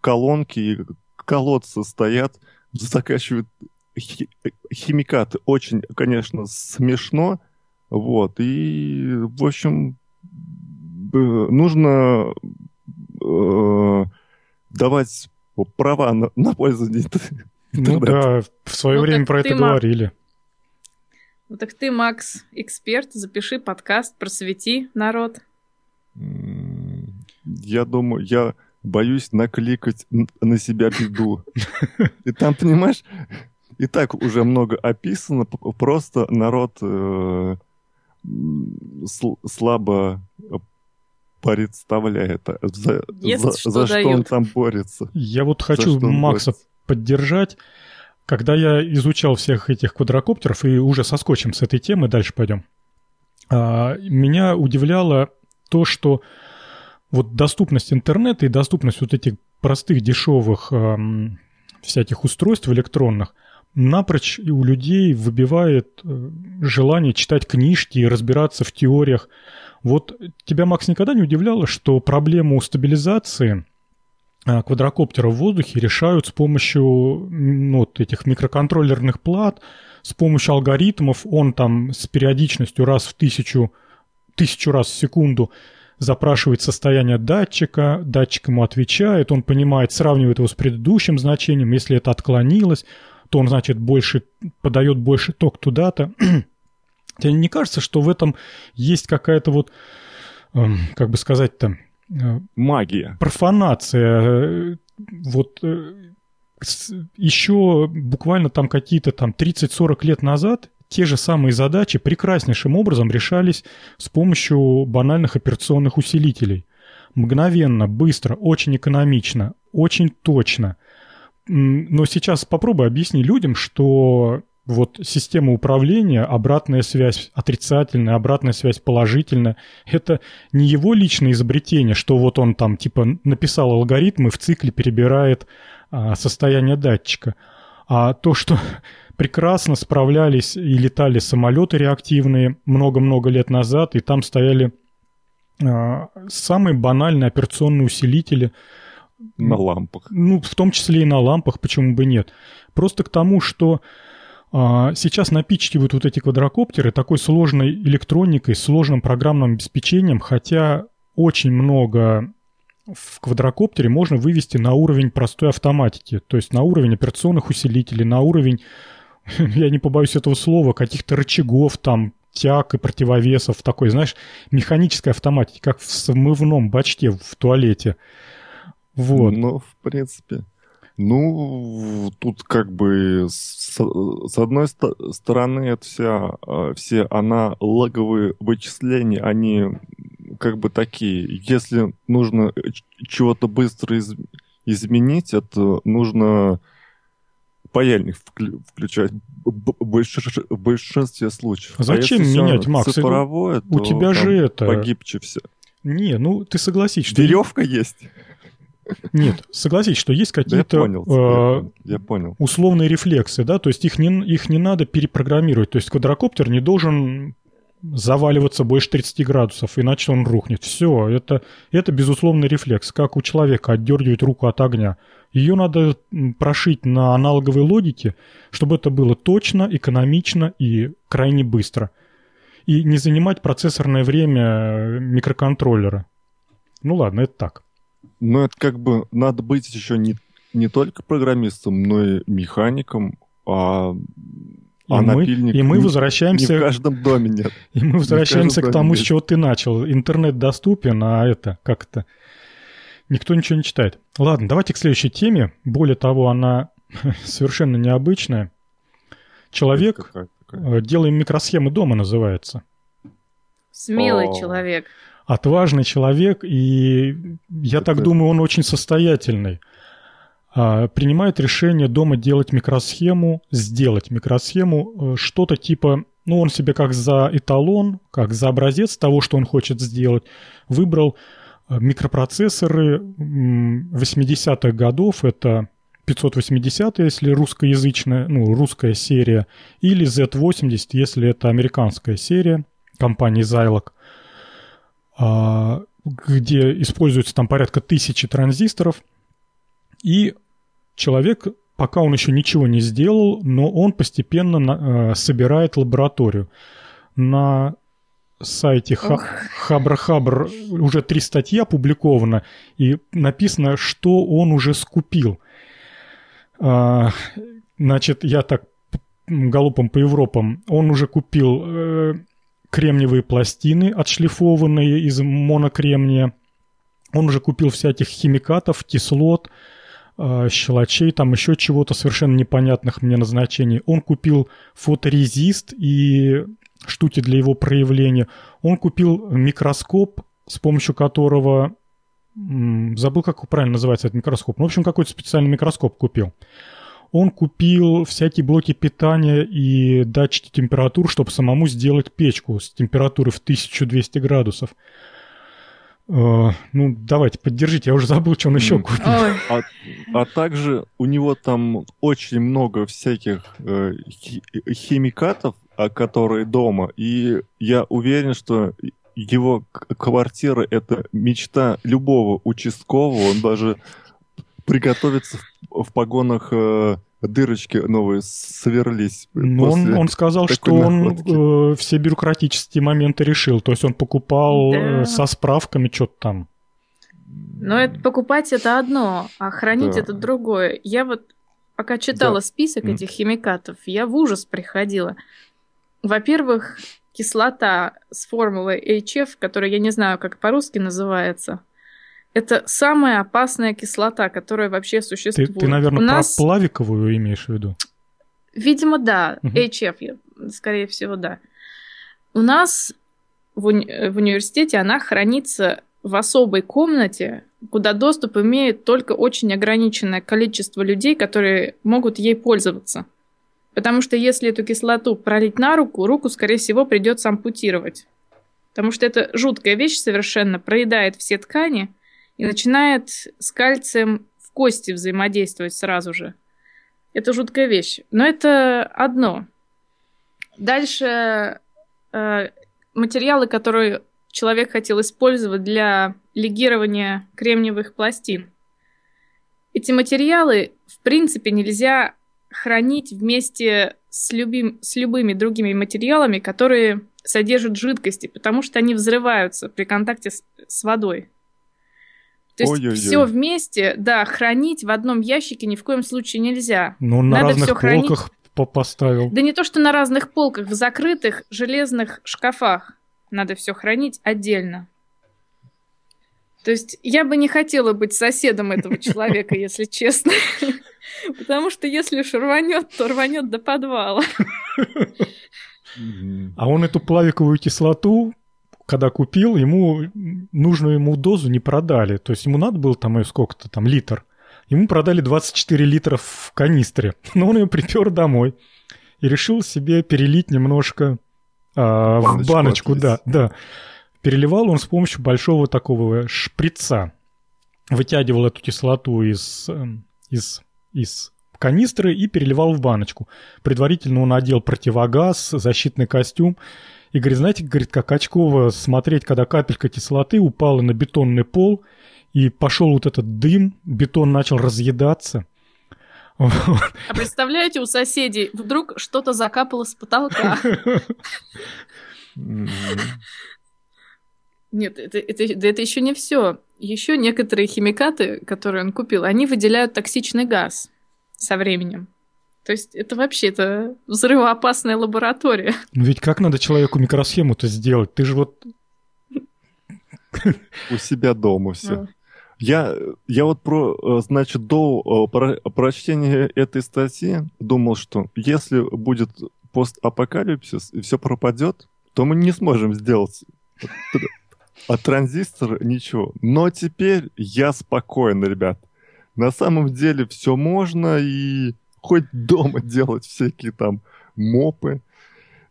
колонки и колодцы стоят, закачивают химикаты. Очень, конечно, смешно. Вот. И, в общем, нужно э, давать права на, на пользование Ну да, в свое ну, время про это говорили. Ну так ты, Макс, эксперт, запиши подкаст, просвети народ. Я думаю, я боюсь накликать на себя беду. И там, понимаешь, и так уже много описано, просто народ э, слабо представляет, за, за, что, за что он там борется. Я вот хочу Макса борется. Поддержать. Когда я изучал всех этих квадрокоптеров, и уже соскочим с этой темы, дальше пойдем, а, меня удивляло то, что вот доступность интернета и доступность вот этих простых, дешевых всяких устройств электронных напрочь у людей выбивает э, желание читать книжки и разбираться в теориях. Вот тебя, Макс, никогда не удивляло, что проблему стабилизации квадрокоптера в воздухе решают с помощью ну, вот этих микроконтроллерных плат, с помощью алгоритмов. Он там с периодичностью раз в тысячу, тысячу раз в секунду запрашивает состояние датчика, датчик ему отвечает, он понимает, сравнивает его с предыдущим значением, если это отклонилось, то он, значит, больше, подает больше ток туда-то. Тебе не кажется, что в этом есть какая-то вот, эм, как бы сказать-то... Магия. Профанация. Э, вот э, еще буквально там какие-то там 30-40 лет назад те же самые задачи прекраснейшим образом решались с помощью банальных операционных усилителей. Мгновенно, быстро, очень экономично, очень точно. Но сейчас попробуй объясни людям, что вот система управления, обратная связь отрицательная, обратная связь положительная, это не его личное изобретение, что вот он там типа написал алгоритм и в цикле перебирает а, состояние датчика, а то, что прекрасно справлялись и летали самолеты реактивные много-много лет назад, и там стояли э, самые банальные операционные усилители. На лампах. Ну, в том числе и на лампах, почему бы нет. Просто к тому, что сейчас напичкивают вот эти квадрокоптеры такой сложной электроникой, сложным программным обеспечением, хотя очень много в квадрокоптере можно вывести на уровень простой автоматики, то есть на уровень операционных усилителей, на уровень я не побоюсь этого слова, каких-то рычагов там, тяг и противовесов, такой, знаешь, механической автоматики, как в смывном бачке в туалете. Вот. Ну, в принципе. Ну, тут как бы с, с одной ст- стороны это вся, а, все аналоговые вычисления, они как бы такие. Если нужно чего-то быстро из- изменить, это нужно паяльник включать в большинстве случаев. А зачем а менять, Макс? Цифровое, у тебя же это... Погибче все. Не, ну ты согласись, что... Веревка есть. Нет, согласись, что есть какие-то я понял, э, я понял. условные рефлексы, да, то есть их не, их не надо перепрограммировать. То есть квадрокоптер не должен заваливаться больше 30 градусов, иначе он рухнет. Все, это, это безусловный рефлекс, как у человека отдергивать руку от огня. Ее надо прошить на аналоговой логике, чтобы это было точно, экономично и крайне быстро. И не занимать процессорное время микроконтроллера. Ну ладно, это так. Но это как бы надо быть еще не, не только программистом, но и механиком, А, и, а мы, и мы возвращаемся... Не в каждом доме нет. И мы возвращаемся к тому, с чего ты начал. Интернет доступен, а это, как это... Никто ничего не читает. Ладно, давайте к следующей теме. Более того, она совершенно необычная. Человек... Э, Делаем микросхемы дома называется. Смелый О. человек. Отважный человек, и я Это... так думаю, он очень состоятельный. А, принимает решение дома делать микросхему, сделать микросхему, э, что-то типа, ну, он себе как за эталон, как за образец того, что он хочет сделать, выбрал э, микропроцессоры 80-х годов, это 580, если русскоязычная, ну, русская серия, или Z80, если это американская серия компании Zilog, где используется там порядка тысячи транзисторов – и человек, пока он еще ничего не сделал, но он постепенно на, э, собирает лабораторию. На сайте Хабр-Хабр уже три статьи опубликовано, и написано, что он уже скупил. А, значит, я так галопом по Европам. Он уже купил э, кремниевые пластины, отшлифованные из монокремния. Он уже купил всяких химикатов, кислот, э, щелочей, там еще чего-то совершенно непонятных мне назначений. Он купил фоторезист и штуки для его проявления. Он купил микроскоп, с помощью которого... Забыл, как правильно называется этот микроскоп. Ну, в общем, какой-то специальный микроскоп купил. Он купил всякие блоки питания и датчики температур, чтобы самому сделать печку с температурой в 1200 градусов. Uh, ну, давайте, поддержите, я уже забыл, что он еще купил. А, а также у него там очень много всяких э, химикатов, а, которые дома, и я уверен, что его квартира — это мечта любого участкового, он даже приготовится в, в погонах э, дырочки новые сверлись. Ну, он, он сказал, что находки. он э, все бюрократические моменты решил. То есть он покупал да. э, со справками что-то там. Но это, покупать это одно, а хранить да. это другое. Я вот пока читала да. список mm. этих химикатов, я в ужас приходила. Во-первых, кислота с формулой HF, которая я не знаю, как по-русски называется. Это самая опасная кислота, которая вообще существует. Ты, ты наверное, У нас... про плавиковую имеешь в виду? Видимо, да. Угу. HF, скорее всего, да. У нас в, уни- в университете она хранится в особой комнате, куда доступ имеет только очень ограниченное количество людей, которые могут ей пользоваться. Потому что если эту кислоту пролить на руку, руку, скорее всего, придется ампутировать. Потому что это жуткая вещь совершенно, проедает все ткани – и начинает с кальцием в кости взаимодействовать сразу же. Это жуткая вещь. Но это одно. Дальше э, материалы, которые человек хотел использовать для легирования кремниевых пластин. Эти материалы, в принципе, нельзя хранить вместе с, любим, с любыми другими материалами, которые содержат жидкости, потому что они взрываются при контакте с, с водой. То есть Ой-ой-ой. все вместе, да, хранить в одном ящике ни в коем случае нельзя. Ну, на Надо разных все полках хранить... поставил. Да не то, что на разных полках, в закрытых железных шкафах надо все хранить отдельно. То есть я бы не хотела быть соседом этого человека, если честно. Потому что если уж рванет, то рванет до подвала. А он эту плавиковую кислоту когда купил, ему нужную ему дозу не продали. То есть ему надо было там сколько-то там литр. Ему продали 24 литра в канистре. Но он ее припер домой и решил себе перелить немножко а, баночку, в баночку. Да, да. Переливал он с помощью большого такого шприца. Вытягивал эту кислоту из, эм, из, из канистры и переливал в баночку. Предварительно он одел противогаз, защитный костюм и говорит, знаете, говорит, как очково смотреть, когда капелька кислоты упала на бетонный пол, и пошел вот этот дым, бетон начал разъедаться. А представляете, у соседей вдруг что-то закапало с потолка. Нет, это, это, да это еще не все. Еще некоторые химикаты, которые он купил, они выделяют токсичный газ со временем. То есть это вообще это взрывоопасная лаборатория. Ну ведь как надо человеку микросхему-то сделать? Ты же вот... У себя дома все. Я, я вот про, э, значит, до э, про, прочтения этой статьи думал, что если будет постапокалипсис и все пропадет, то мы не сможем сделать от транзистора ничего. Но теперь я спокоен, ребят. На самом деле все можно и хоть дома делать всякие там мопы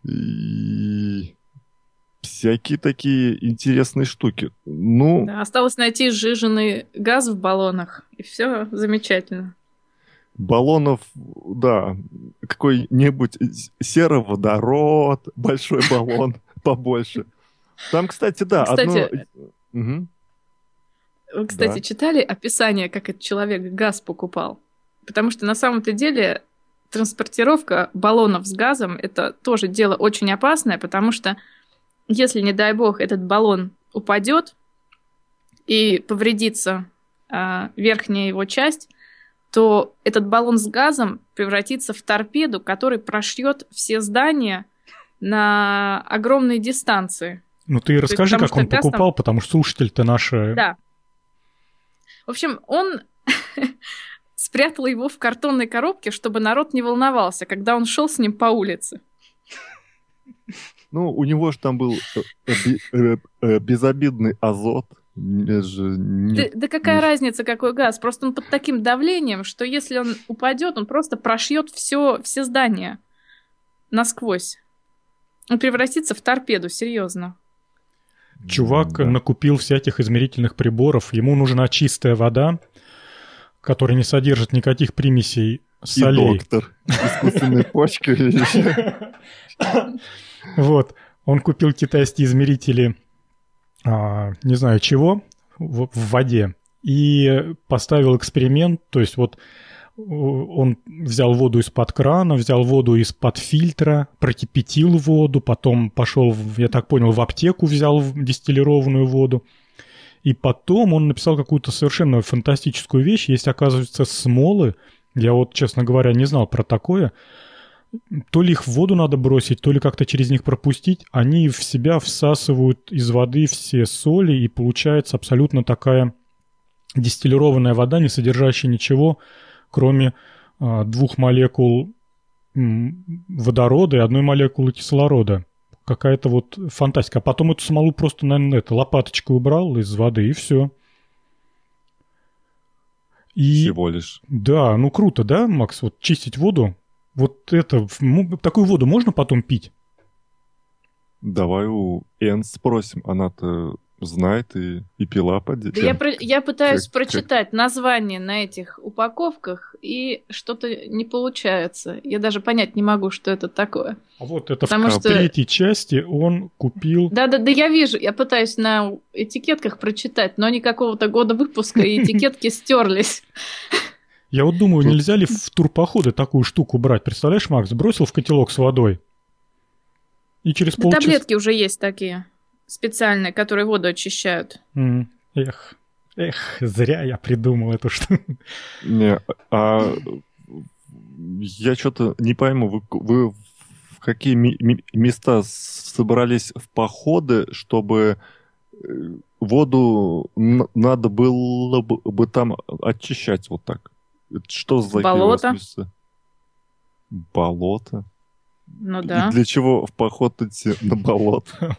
и всякие такие интересные штуки. Ну... Да, осталось найти сжиженный газ в баллонах, и все замечательно. Баллонов, да, какой-нибудь сероводород, большой баллон побольше. Там, кстати, да, кстати, одно... Вы, кстати, да. читали описание, как этот человек газ покупал? Потому что на самом-то деле транспортировка баллонов с газом это тоже дело очень опасное, потому что если, не дай бог, этот баллон упадет и повредится э, верхняя его часть, то этот баллон с газом превратится в торпеду, который прошьет все здания на огромной дистанции. Ну ты расскажи, есть, как он покупал, там... потому что слушатель-то наши... Да. В общем, он спрятал его в картонной коробке, чтобы народ не волновался, когда он шел с ним по улице. Ну, у него же там был э, э, э, безобидный азот. Да, да какая разница, какой газ? Просто он под таким давлением, что если он упадет, он просто прошьет все, все здания насквозь. Он превратится в торпеду, серьезно. Чувак да. накупил всяких измерительных приборов, ему нужна чистая вода, которая не содержит никаких примесей солей. И доктор. Искусственной почки. Вот. Он купил китайские измерители, а, не знаю чего, в, в воде. И поставил эксперимент, то есть вот он взял воду из-под крана, взял воду из-под фильтра, прокипятил воду, потом пошел, я так понял, в аптеку взял дистиллированную воду. И потом он написал какую-то совершенно фантастическую вещь. Есть, оказывается, смолы. Я вот, честно говоря, не знал про такое то ли их в воду надо бросить, то ли как-то через них пропустить, они в себя всасывают из воды все соли, и получается абсолютно такая дистиллированная вода, не содержащая ничего, кроме а, двух молекул водорода и одной молекулы кислорода. Какая-то вот фантастика. А потом эту смолу просто, наверное, это, лопаточкой убрал из воды, и все. И... Всего лишь. Да, ну круто, да, Макс? Вот чистить воду вот это, такую воду можно потом пить? Давай у Эн спросим, она-то знает и, и пила под да я, про, я пытаюсь как, прочитать как... название на этих упаковках, и что-то не получается. Я даже понять не могу, что это такое. А вот это Потому в что... третьей части он купил... Да-да-да, я вижу. Я пытаюсь на этикетках прочитать, но они какого-то года выпуска, и этикетки стерлись. Я вот думаю, нельзя ли в турпоходы такую штуку брать? Представляешь, Макс, бросил в котелок с водой. И через да полчаса... Таблетки уже есть такие специальные, которые воду очищают. Mm. Эх, эх, зря я придумал эту штуку. Не, а я что-то не пойму, вы, вы в какие места собрались в походы, чтобы э, воду надо было бы там очищать вот так? Что за Болото. Болото? Ну да. И для чего в поход идти на болото?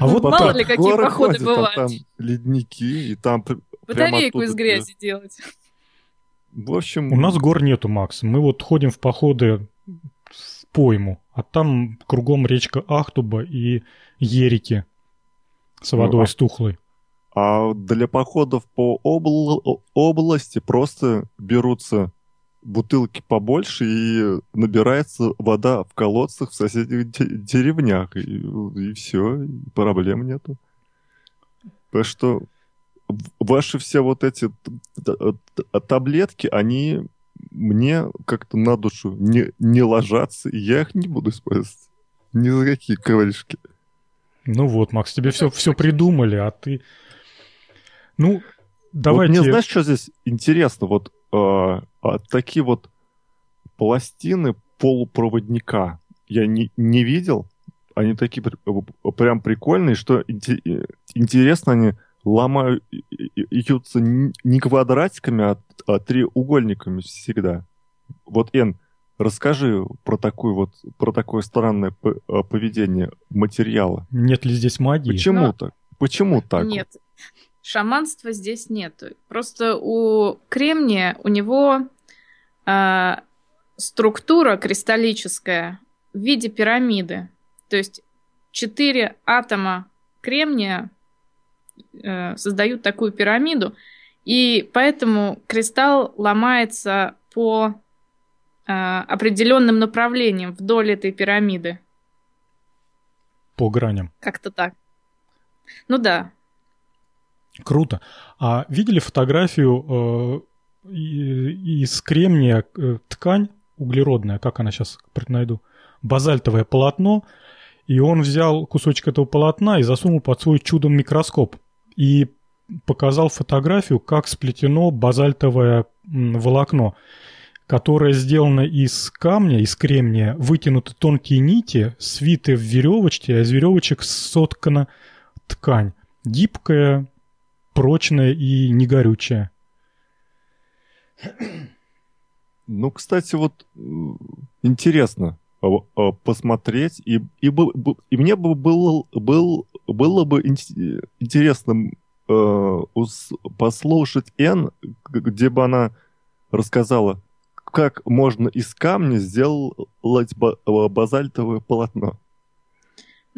А вот мало ли какие походы бывают. Там ледники, и там Батарейку из грязи делать. В общем... У нас гор нету, Макс. Мы вот ходим в походы в пойму, а там кругом речка Ахтуба и Ерики с ну, водой ну, стухлой. А для походов по обл- области просто берутся бутылки побольше и набирается вода в колодцах в соседних деревнях. И, и все, и проблем нету. Так что ваши все вот эти таблетки, они мне как-то на душу не, не ложатся, и я их не буду использовать. Ни за какие ковришки. Ну вот, Макс, тебе все, все придумали, а ты ну, давайте... Вот мне знаешь, что здесь интересно? Вот э, а, такие вот пластины полупроводника я не, не видел. Они такие прям прикольные, что интересно, они ломаются не квадратиками, а, а треугольниками всегда. Вот, Эн, расскажи про такое вот про такое странное поведение материала. Нет ли здесь магии? Почему Но... так? Почему так? Нет, шаманства здесь нет. Просто у кремния у него э, структура кристаллическая в виде пирамиды. То есть четыре атома кремния э, создают такую пирамиду, и поэтому кристалл ломается по э, определенным направлениям вдоль этой пирамиды. По граням. Как-то так. Ну да. Круто. А видели фотографию э, из кремния э, ткань углеродная, как она сейчас найду, базальтовое полотно, и он взял кусочек этого полотна и засунул под свой чудом микроскоп и показал фотографию, как сплетено базальтовое волокно, которое сделано из камня, из кремния, вытянуты тонкие нити, свиты в веревочке, а из веревочек соткана ткань. Гибкая, прочная и негорючая. Ну, кстати, вот интересно а, а, посмотреть, и, и, и мне бы было, был, было бы интересно э, послушать Н, где бы она рассказала, как можно из камня сделать базальтовое полотно.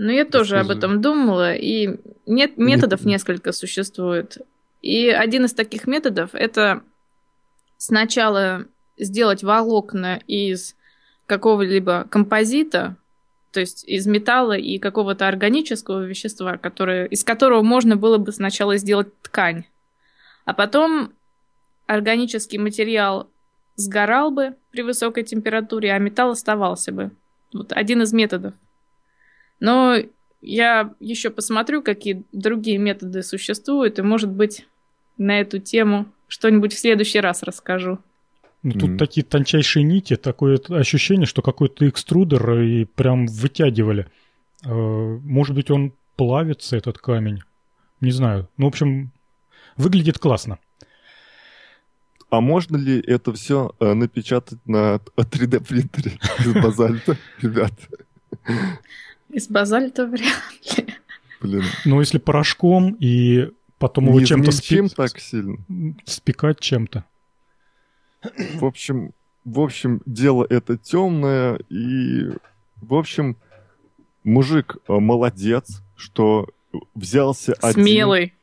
Ну, я тоже об этом думала, и нет, методов несколько существует. И один из таких методов это сначала сделать волокна из какого-либо композита, то есть из металла и какого-то органического вещества, которое, из которого можно было бы сначала сделать ткань. А потом органический материал сгорал бы при высокой температуре, а металл оставался бы. Вот один из методов. Но я еще посмотрю, какие другие методы существуют, и, может быть, на эту тему что-нибудь в следующий раз расскажу. Ну, тут mm-hmm. такие тончайшие нити, такое ощущение, что какой-то экструдер и прям вытягивали. Э, может быть, он плавится, этот камень. Не знаю. Ну, в общем, выглядит классно. А можно ли это все э, напечатать на 3D принтере из базальта, ребят? Из базальта вряд ли. Блин. Ну, если порошком и потом его чем-то спи... так сильно. спекать чем-то. В общем, в общем, дело это темное, и, в общем, мужик э, молодец, что взялся Смелый. один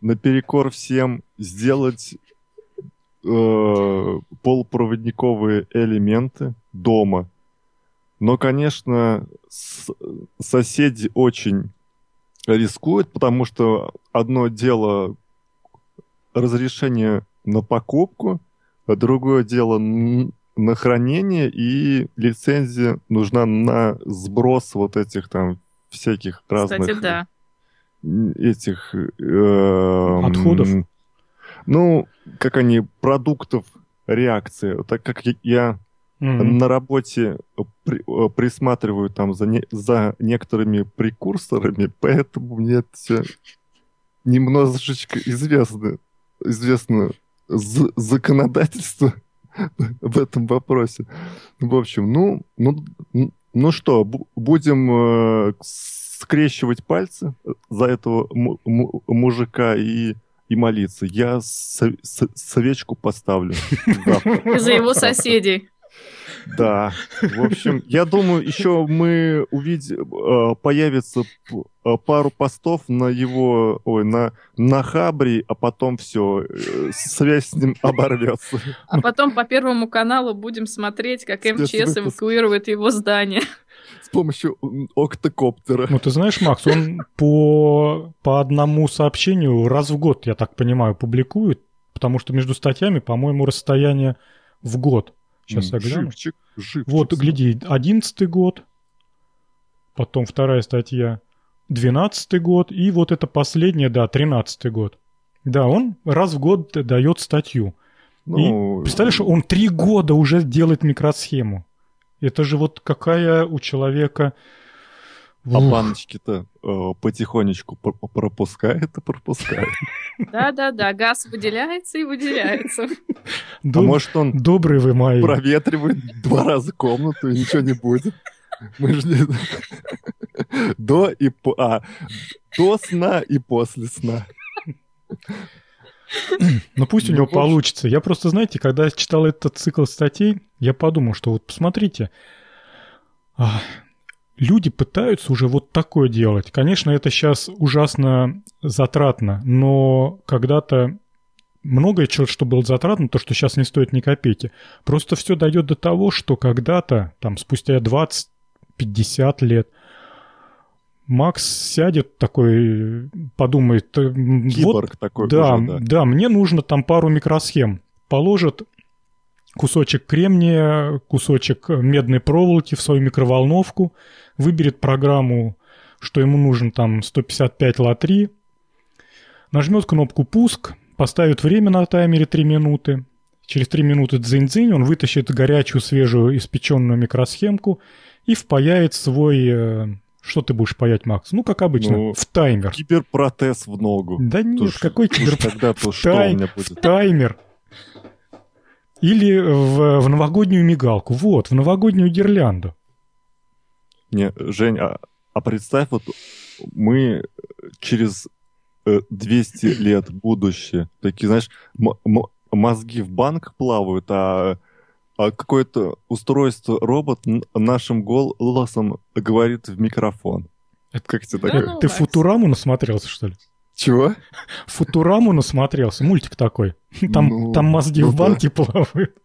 наперекор всем сделать э, полупроводниковые элементы дома. Но, конечно, соседи очень рискуют, потому что одно дело разрешение на покупку, Другое дело на хранение, и лицензия нужна на сброс вот этих там всяких разных... Кстати, да. Этих... Э, Отходов? Ну, как они, продуктов реакции. Так как я mm-hmm. на работе при, э, присматриваю там за, не, за некоторыми прекурсорами, поэтому мне это все немножечко известно. Известно законодательство в этом вопросе. В общем, ну, ну, ну что, будем э, скрещивать пальцы за этого мужика и, и молиться. Я свечку поставлю. За его соседей. Да, в общем, я думаю, еще мы увидим, э, появится э, пару постов на его, ой, на, на Хабре, а потом все, э, связь с ним оборвется. А потом по Первому каналу будем смотреть, как МЧС эвакуирует его здание. С помощью октокоптера. Ну, ты знаешь, Макс, он по, по одному сообщению раз в год, я так понимаю, публикует, потому что между статьями, по-моему, расстояние в год. Сейчас я гляну. Живчик, живчик. Вот, гляди, одиннадцатый год, потом вторая статья, двенадцатый год, и вот это последняя, да, тринадцатый год. Да, он раз в год дает статью. Ну, и представляешь, он три года уже делает микросхему. Это же вот какая у человека... А баночки-то э, потихонечку пропускает и пропускает. Да-да-да, газ выделяется и выделяется. А может он... Добрый вы мои. Проветривает два раза комнату и ничего не будет. Мы же не... До и по... А, до сна и после сна. Ну пусть у него получится. Я просто, знаете, когда читал этот цикл статей, я подумал, что вот посмотрите, люди пытаются уже вот такое делать. Конечно, это сейчас ужасно затратно, но когда-то многое, что было затратно, то, что сейчас не стоит ни копейки. Просто все дойдет до того, что когда-то, там, спустя 20-50 лет, Макс сядет такой, подумает... Э, Киборг вот, такой. Да, уже, да, да, мне нужно там пару микросхем. Положит кусочек кремния, кусочек медной проволоки в свою микроволновку, выберет программу, что ему нужен там 155 ла-3, нажмет кнопку «Пуск», поставит время на таймере 3 минуты, через 3 минуты дзынь-дзынь, он вытащит горячую, свежую, испеченную микросхемку и впаяет свой э, что ты будешь паять, Макс? Ну, как обычно, ну, в таймер. Киберпротез в ногу. Да нет, Туж, какой киберпротез? Тогда то что у меня будет? В таймер. Или в, в новогоднюю мигалку. Вот, в новогоднюю гирлянду. Не, Жень, а, а представь, вот мы через 200 э, лет будущее, такие, знаешь, мозги в банках плавают, а а какое-то устройство, робот нашим голосом говорит в микрофон. Это как тебе да, ну, Ты Футураму насмотрелся, что ли? Чего? Футураму насмотрелся, мультик такой. Там, ну, там мозги ну, в банке да. плавают.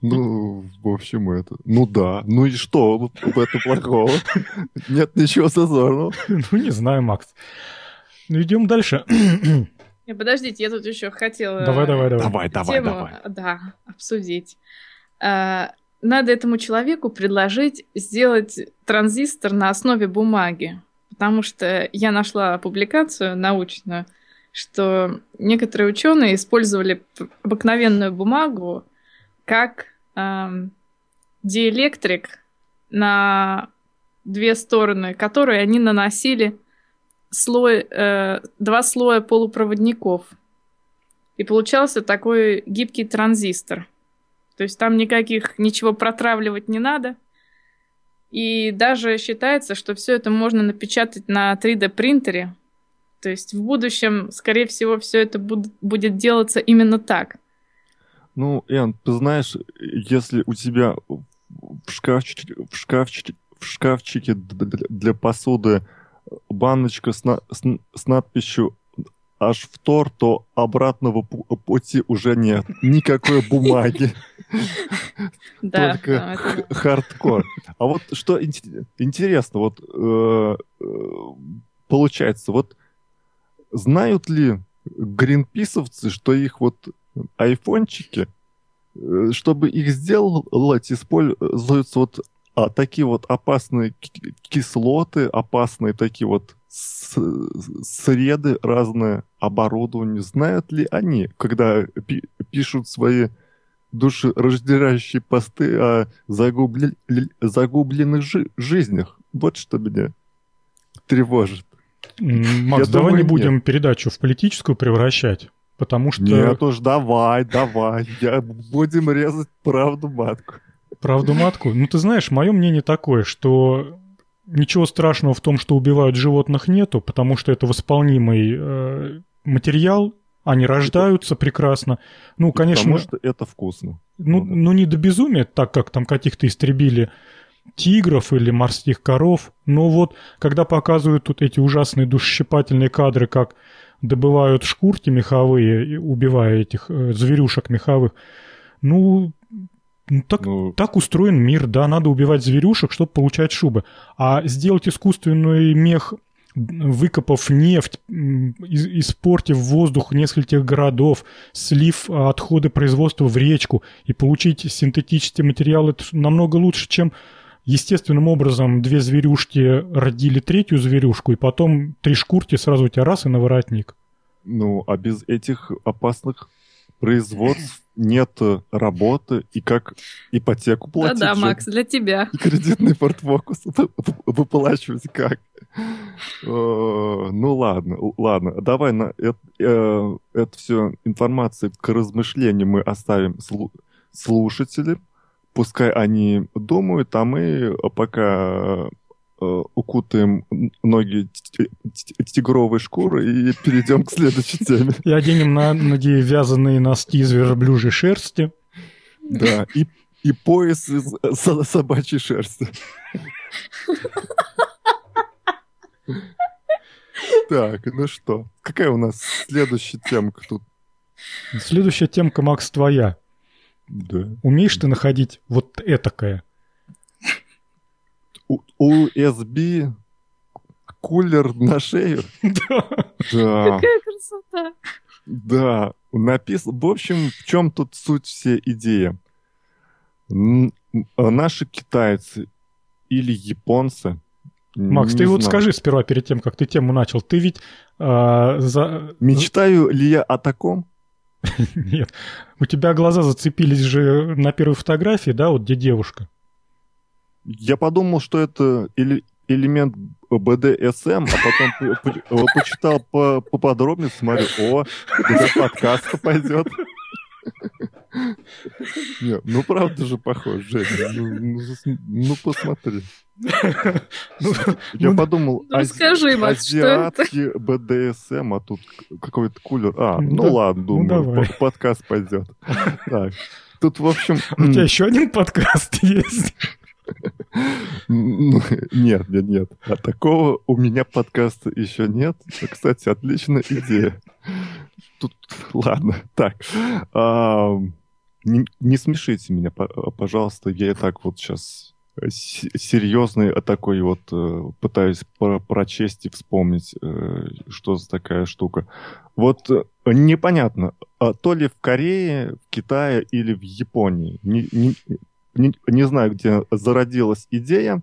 Ну, в общем, это... Ну да. Ну и что в этом плохого? Нет ничего зазорного. Ну, не знаю, Макс. Ну, идем дальше. Подождите, я тут еще хотела... Давай, давай, давай. Давай, давай, давай. Да, обсудить. А, надо этому человеку предложить сделать транзистор на основе бумаги. Потому что я нашла публикацию научную, что некоторые ученые использовали обыкновенную бумагу как э, диэлектрик на две стороны, которые они наносили слой, э, два слоя полупроводников. И получался такой гибкий транзистор. То есть там никаких ничего протравливать не надо. И даже считается, что все это можно напечатать на 3D принтере. То есть в будущем, скорее всего, все это будет делаться именно так. Ну, Эн, ты знаешь, если у тебя в шкафчике, в шкафчике, в шкафчике для посуды баночка с, на, с, с надписью аж в Тор, то обратного пути уже нет. Никакой бумаги. Только хардкор. А вот что интересно, вот э, э, получается, вот знают ли гринписовцы, что их вот айфончики, э, чтобы их сделать, используются вот а, такие вот опасные кислоты, опасные такие вот среды, разное оборудование. Знают ли они, когда пи пишут свои душераздирающие посты о загублен... загубленных жи жизнях? Вот что меня тревожит. Макс, Я давай думаю, не будем нет. передачу в политическую превращать. Потому что... Нет уж, давай, давай. Я будем резать правду матку. Правду матку? Ну, ты знаешь, мое мнение такое, что ничего страшного в том, что убивают животных нету, потому что это восполнимый э, материал, они рождаются прекрасно. Ну, конечно... Потому что это вкусно. Ну, ну, не до безумия, так как там каких-то истребили тигров или морских коров. Но вот, когда показывают тут эти ужасные душесчипательные кадры, как добывают шкурки меховые, убивая этих э, зверюшек меховых, ну, ну, так, ну, так устроен мир, да, надо убивать зверюшек, чтобы получать шубы. А сделать искусственный мех, выкопав нефть, испортив воздух нескольких городов, слив отходы производства в речку и получить синтетический материал, это намного лучше, чем естественным образом две зверюшки родили третью зверюшку, и потом три шкурки сразу у тебя раз и на воротник. Ну, а без этих опасных производств нет работы, и как ипотеку платить. Да-да, Макс, для тебя. И кредитный портфокус выплачивать как? Ну ладно, ладно. Давай на это, э, это все информацию к размышлению мы оставим слушателям. Пускай они думают, а мы пока Э, укутаем ноги тигровой шкуры и перейдем к следующей теме. И оденем на ноги вязаные носки из верблюжьей шерсти. Да, и, и пояс из собачьей шерсти. Так, ну что, какая у нас следующая темка тут? Следующая темка, Макс, твоя. Да. Умеешь ты находить вот этакое? USB кулер на шею. Да. Да. Какая красота. Да. Написано. В общем, в чем тут суть всей идеи? Наши китайцы или японцы. Макс, ты знаю. вот скажи сперва перед тем, как ты тему начал. Ты ведь э, за... Мечтаю ли я о таком? Нет. У тебя глаза зацепились же на первой фотографии, да, вот где девушка. Я подумал, что это или элемент БДСМ, а потом почитал поподробнее, смотрю, о, это подкаст пойдет. Нет, ну правда же похож, Женя. Ну, ну, ну посмотри. Ну, Я ну, подумал, ну, скажи, Макс, азиатский БДСМ, а тут какой-то кулер. А, ну ладно, думаю, подкаст пойдет. Так, тут, в общем... У тебя еще один подкаст есть? Нет, нет, нет. А такого у меня подкаста еще нет. Кстати, отличная идея. Тут, ладно, так. А, не, смешите меня, пожалуйста. Я и так вот сейчас серьезный такой вот э, пытаюсь про прочесть и вспомнить, э, что за такая штука. Вот э, непонятно, а то ли в Корее, в Китае или в Японии. Не, не, не, не знаю, где зародилась идея,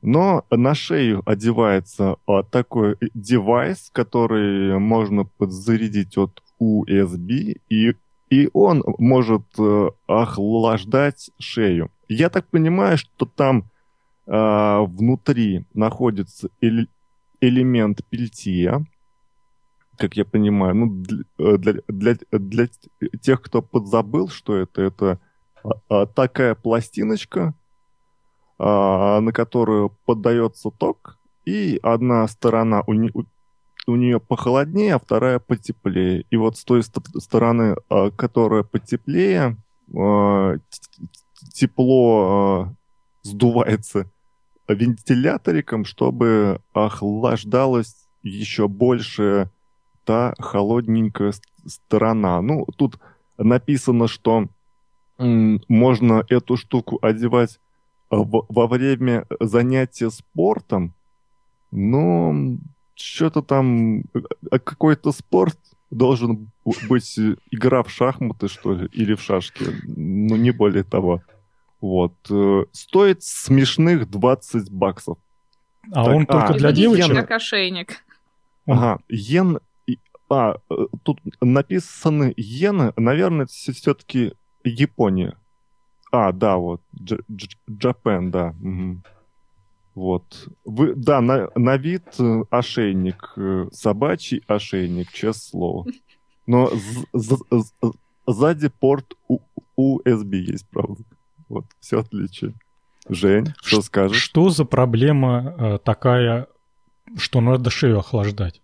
но на шею одевается а, такой девайс, который можно подзарядить от USB, и, и он может а, охлаждать шею. Я так понимаю, что там а, внутри находится эль, элемент пельтия, как я понимаю, ну, для, для, для, для тех, кто подзабыл, что это, это а, такая пластиночка, а, на которую поддается ток, и одна сторона у, не, нее похолоднее, а вторая потеплее. И вот с той стороны, а, которая потеплее, тепло сдувается вентиляториком, чтобы охлаждалась еще больше та холодненькая сторона. Ну, тут написано, что можно эту штуку одевать а, во время занятия спортом, но что-то там, а, какой-то спорт должен быть игра в шахматы, что ли, или в шашки, ну не более того. Вот. Э, стоит смешных 20 баксов. А так, он только а, для девочек? Как ошейник. Ага, йен... А, э, тут написаны иены, наверное, все-таки Япония. А, да, вот. Джапен, да. Угу. Вот. Вы, да, на, на вид э, ошейник, э, собачий ошейник, честное слово. Но сзади порт USB есть, правда. Вот, все отличие. Жень, что скажешь? Что за проблема э, такая, что надо шею охлаждать?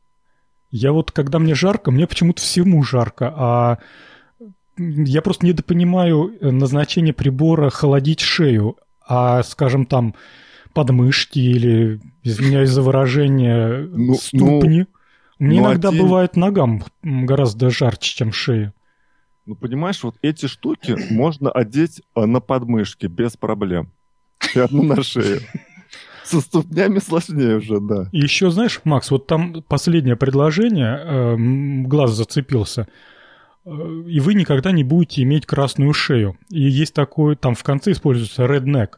Я вот, когда мне жарко, мне почему-то всему жарко, а я просто недопонимаю э, назначение прибора холодить шею, а, скажем, там подмышки или, извиняюсь за выражение, ну, ступни. Ну, Мне ну, иногда один... бывает ногам гораздо жарче, чем шея. Ну, понимаешь, вот эти штуки можно одеть э, на подмышки без проблем. И одну на шею. Со ступнями сложнее уже, да. И еще, знаешь, Макс, вот там последнее предложение, э, глаз зацепился – и вы никогда не будете иметь красную шею. И есть такой, там в конце используется redneck.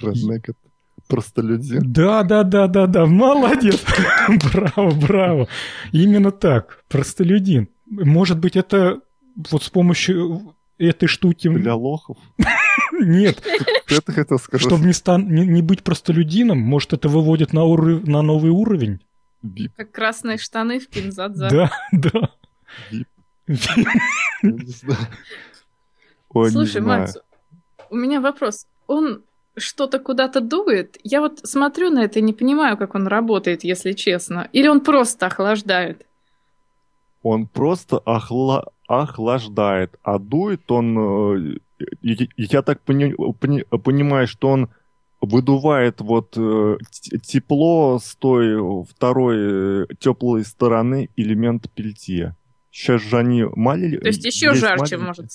Redneck это простолюдин. Да, да, да, да, да, молодец. браво, браво. Именно так, простолюдин. Может быть, это вот с помощью этой штуки... Для лохов? Нет. Это хотел сказать. Чтобы не, стан... не, не быть простолюдином, может, это выводит на, ур... на новый уровень? Вип. Как красные штаны в кинзадза. Да, да. Вип. Слушай, Макс, у меня вопрос. Он что-то куда-то дует? Я вот смотрю на это и не понимаю, как он работает, если честно. Или он просто охлаждает? Он просто охла... охлаждает, а дует он... Э, я так пони... Пони... понимаю, что он выдувает вот э, тепло с той второй э, теплой стороны элемент пельтье. Сейчас же они малили... То есть еще есть жарче маленькие. может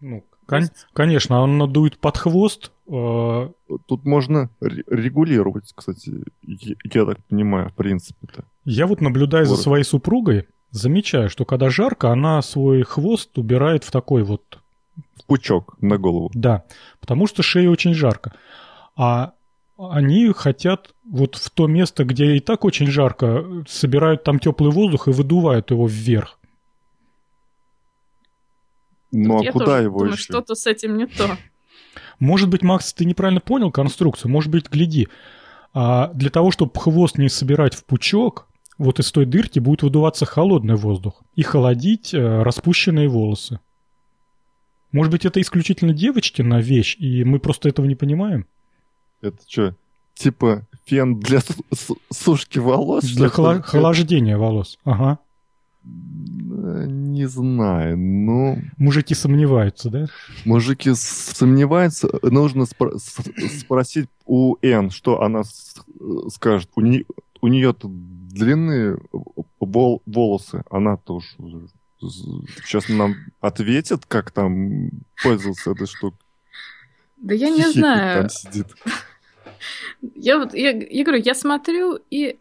ну, кон- конечно, он надует под хвост. Э- Тут можно регулировать, кстати, я, я так понимаю, в принципе-то. Я вот наблюдая Город. за своей супругой, замечаю, что когда жарко, она свой хвост убирает в такой вот... В пучок на голову. Да, потому что шея очень жарко. А они хотят вот в то место, где и так очень жарко, собирают там теплый воздух и выдувают его вверх. Ну а куда его думаю, еще? Что-то с этим не то. Может быть, Макс, ты неправильно понял конструкцию. Может быть, гляди. А для того, чтобы хвост не собирать в пучок, вот из той дырки будет выдуваться холодный воздух и холодить э, распущенные волосы. Может быть, это исключительно девочкина вещь, и мы просто этого не понимаем? Это что, типа фен для сушки волос? Для хла- охлаждения волос, ага. Не знаю, ну... Мужики сомневаются, да? Мужики сомневаются. Нужно спро- спросить у Н, что она скажет. У, не- у нее-то длинные вол- волосы. Она тоже сейчас нам ответит, как там пользоваться этой штукой. Да я не знаю. Там сидит. Я вот, я, я говорю, я смотрю и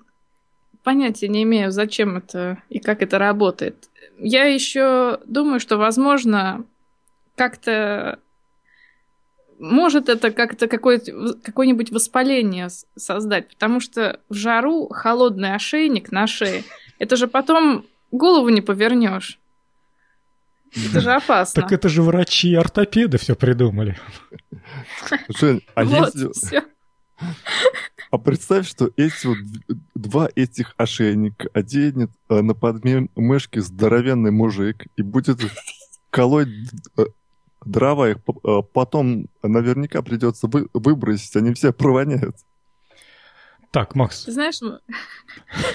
понятия не имею, зачем это и как это работает. Я еще думаю, что, возможно, как-то может это как-то какое-нибудь какое воспаление создать, потому что в жару холодный ошейник на шее, это же потом голову не повернешь. Это же опасно. Так это же врачи-ортопеды все придумали. А если... А представь, что эти вот два этих ошейника оденет э, на подмышке здоровенный мужик и будет колоть э, дрова, их э, потом наверняка придется вы, выбросить, они все провоняют. Так, Макс. Ты знаешь,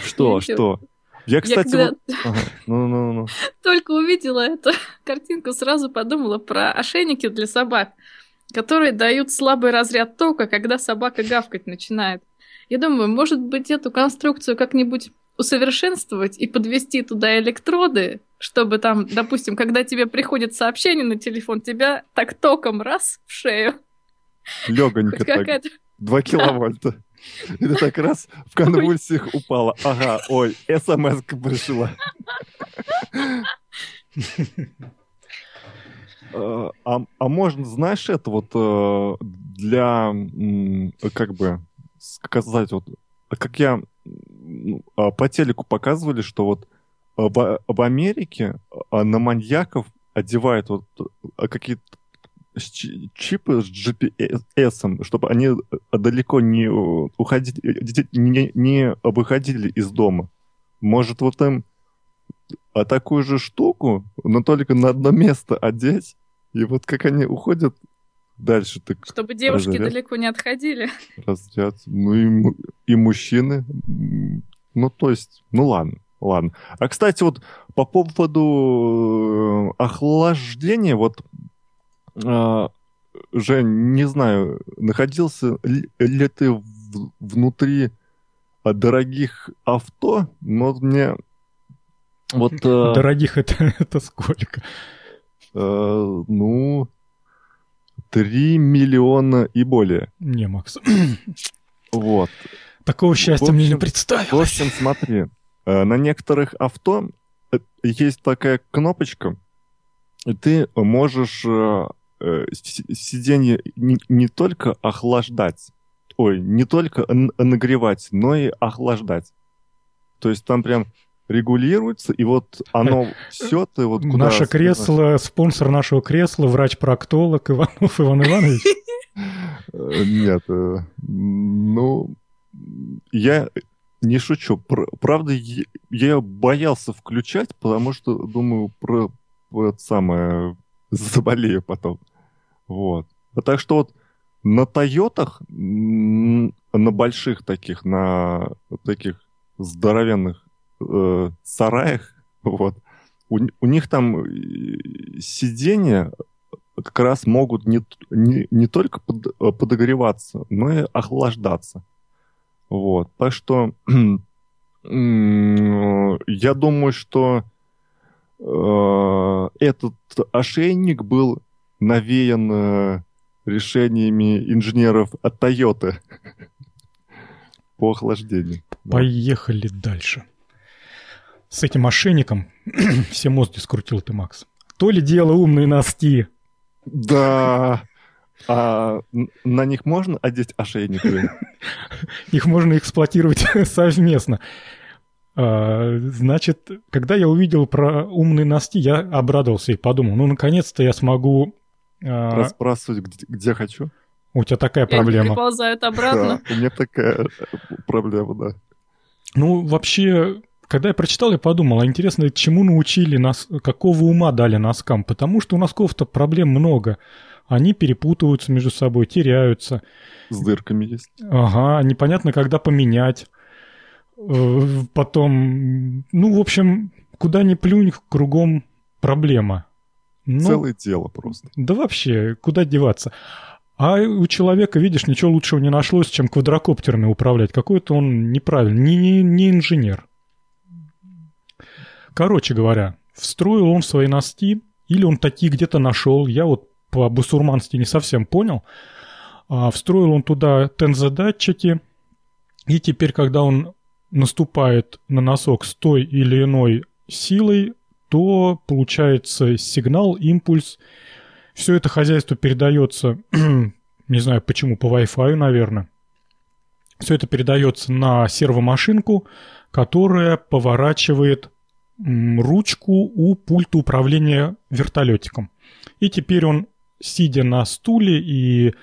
что, что? Я, кстати, я когда... вот... ага. ну, ну, ну. только увидела эту картинку, сразу подумала про ошейники для собак которые дают слабый разряд тока, когда собака гавкать начинает. Я думаю, может быть, эту конструкцию как-нибудь усовершенствовать и подвести туда электроды, чтобы там, допустим, когда тебе приходит сообщение на телефон, тебя так током раз в шею. Легонько так. Два киловольта. И ты так раз в конвульсиях упала. Ага, ой, смс пришла. Э, а, а можно, знаешь, это вот э, для, как бы сказать, вот, как я а, по телеку показывали, что вот в, в Америке а, на маньяков одевают вот какие-то чипы с GPS, чтобы они далеко не уходили, не, не выходили из дома. Может, вот им а такую же штуку, но только на одно место одеть, и вот как они уходят дальше, так... Чтобы девушки разряд, далеко не отходили. Разряд. Ну и, и мужчины. Ну, то есть, ну ладно, ладно. А, кстати, вот по поводу э, охлаждения, вот э, Жень, не знаю, находился ли, ли ты в, внутри дорогих авто, но мне вот... Э, дорогих это, это сколько? Э, ну, 3 миллиона и более. Не, Макс. Вот. Такого счастья общем, мне не представилось. В общем, смотри, э, на некоторых авто э, есть такая кнопочка, и ты можешь сиденье не, не только охлаждать, ой, не только нагревать, но и охлаждать. То есть там прям регулируется, и вот оно все ты вот куда... Наше кресло, спонсор нашего кресла, врач-проктолог Иванов Иван Иванович. Э, нет, э, ну, я не шучу. Правда, я боялся включать, потому что, думаю, про это самое заболею потом. Вот. А так что вот на Тойотах, на больших таких, на таких здоровенных э, сараях, вот, у, у них там э, сиденья как раз могут не, не, не только под, э, подогреваться, но и охлаждаться. Вот. Так что я думаю, что э, этот ошейник был навеян э, решениями инженеров от Toyota по охлаждению. Поехали дальше. С этим ошейником все мозги скрутил ты, Макс. То ли дело умные носки. Да. А на них можно одеть ошейник? Их можно эксплуатировать совместно. А, значит, когда я увидел про умные носки, я обрадовался и подумал, ну, наконец-то я смогу... Расспрашивать, где, где хочу. У тебя такая и проблема. Они обратно. Да, у меня такая проблема, да. Ну, вообще, когда я прочитал, я подумал, а интересно, чему научили нас, какого ума дали носкам? Потому что у носков-то проблем много. Они перепутываются между собой, теряются. С дырками есть. Ага, непонятно, когда поменять. Э, потом, ну, в общем, куда ни плюнь, кругом проблема. Ну, Целое дело просто. Да вообще, куда деваться? А у человека, видишь, ничего лучшего не нашлось, чем квадрокоптерами управлять. Какой-то он неправильный, не, не, не инженер. Короче говоря, встроил он свои носки, или он такие где-то нашел, я вот по-бусурмански не совсем понял. А, встроил он туда тензодатчики, и теперь, когда он наступает на носок с той или иной силой, то получается сигнал, импульс. Все это хозяйство передается, не знаю почему, по Wi-Fi, наверное. Все это передается на сервомашинку, которая поворачивает ручку у пульта управления вертолетиком. И теперь он, сидя на стуле и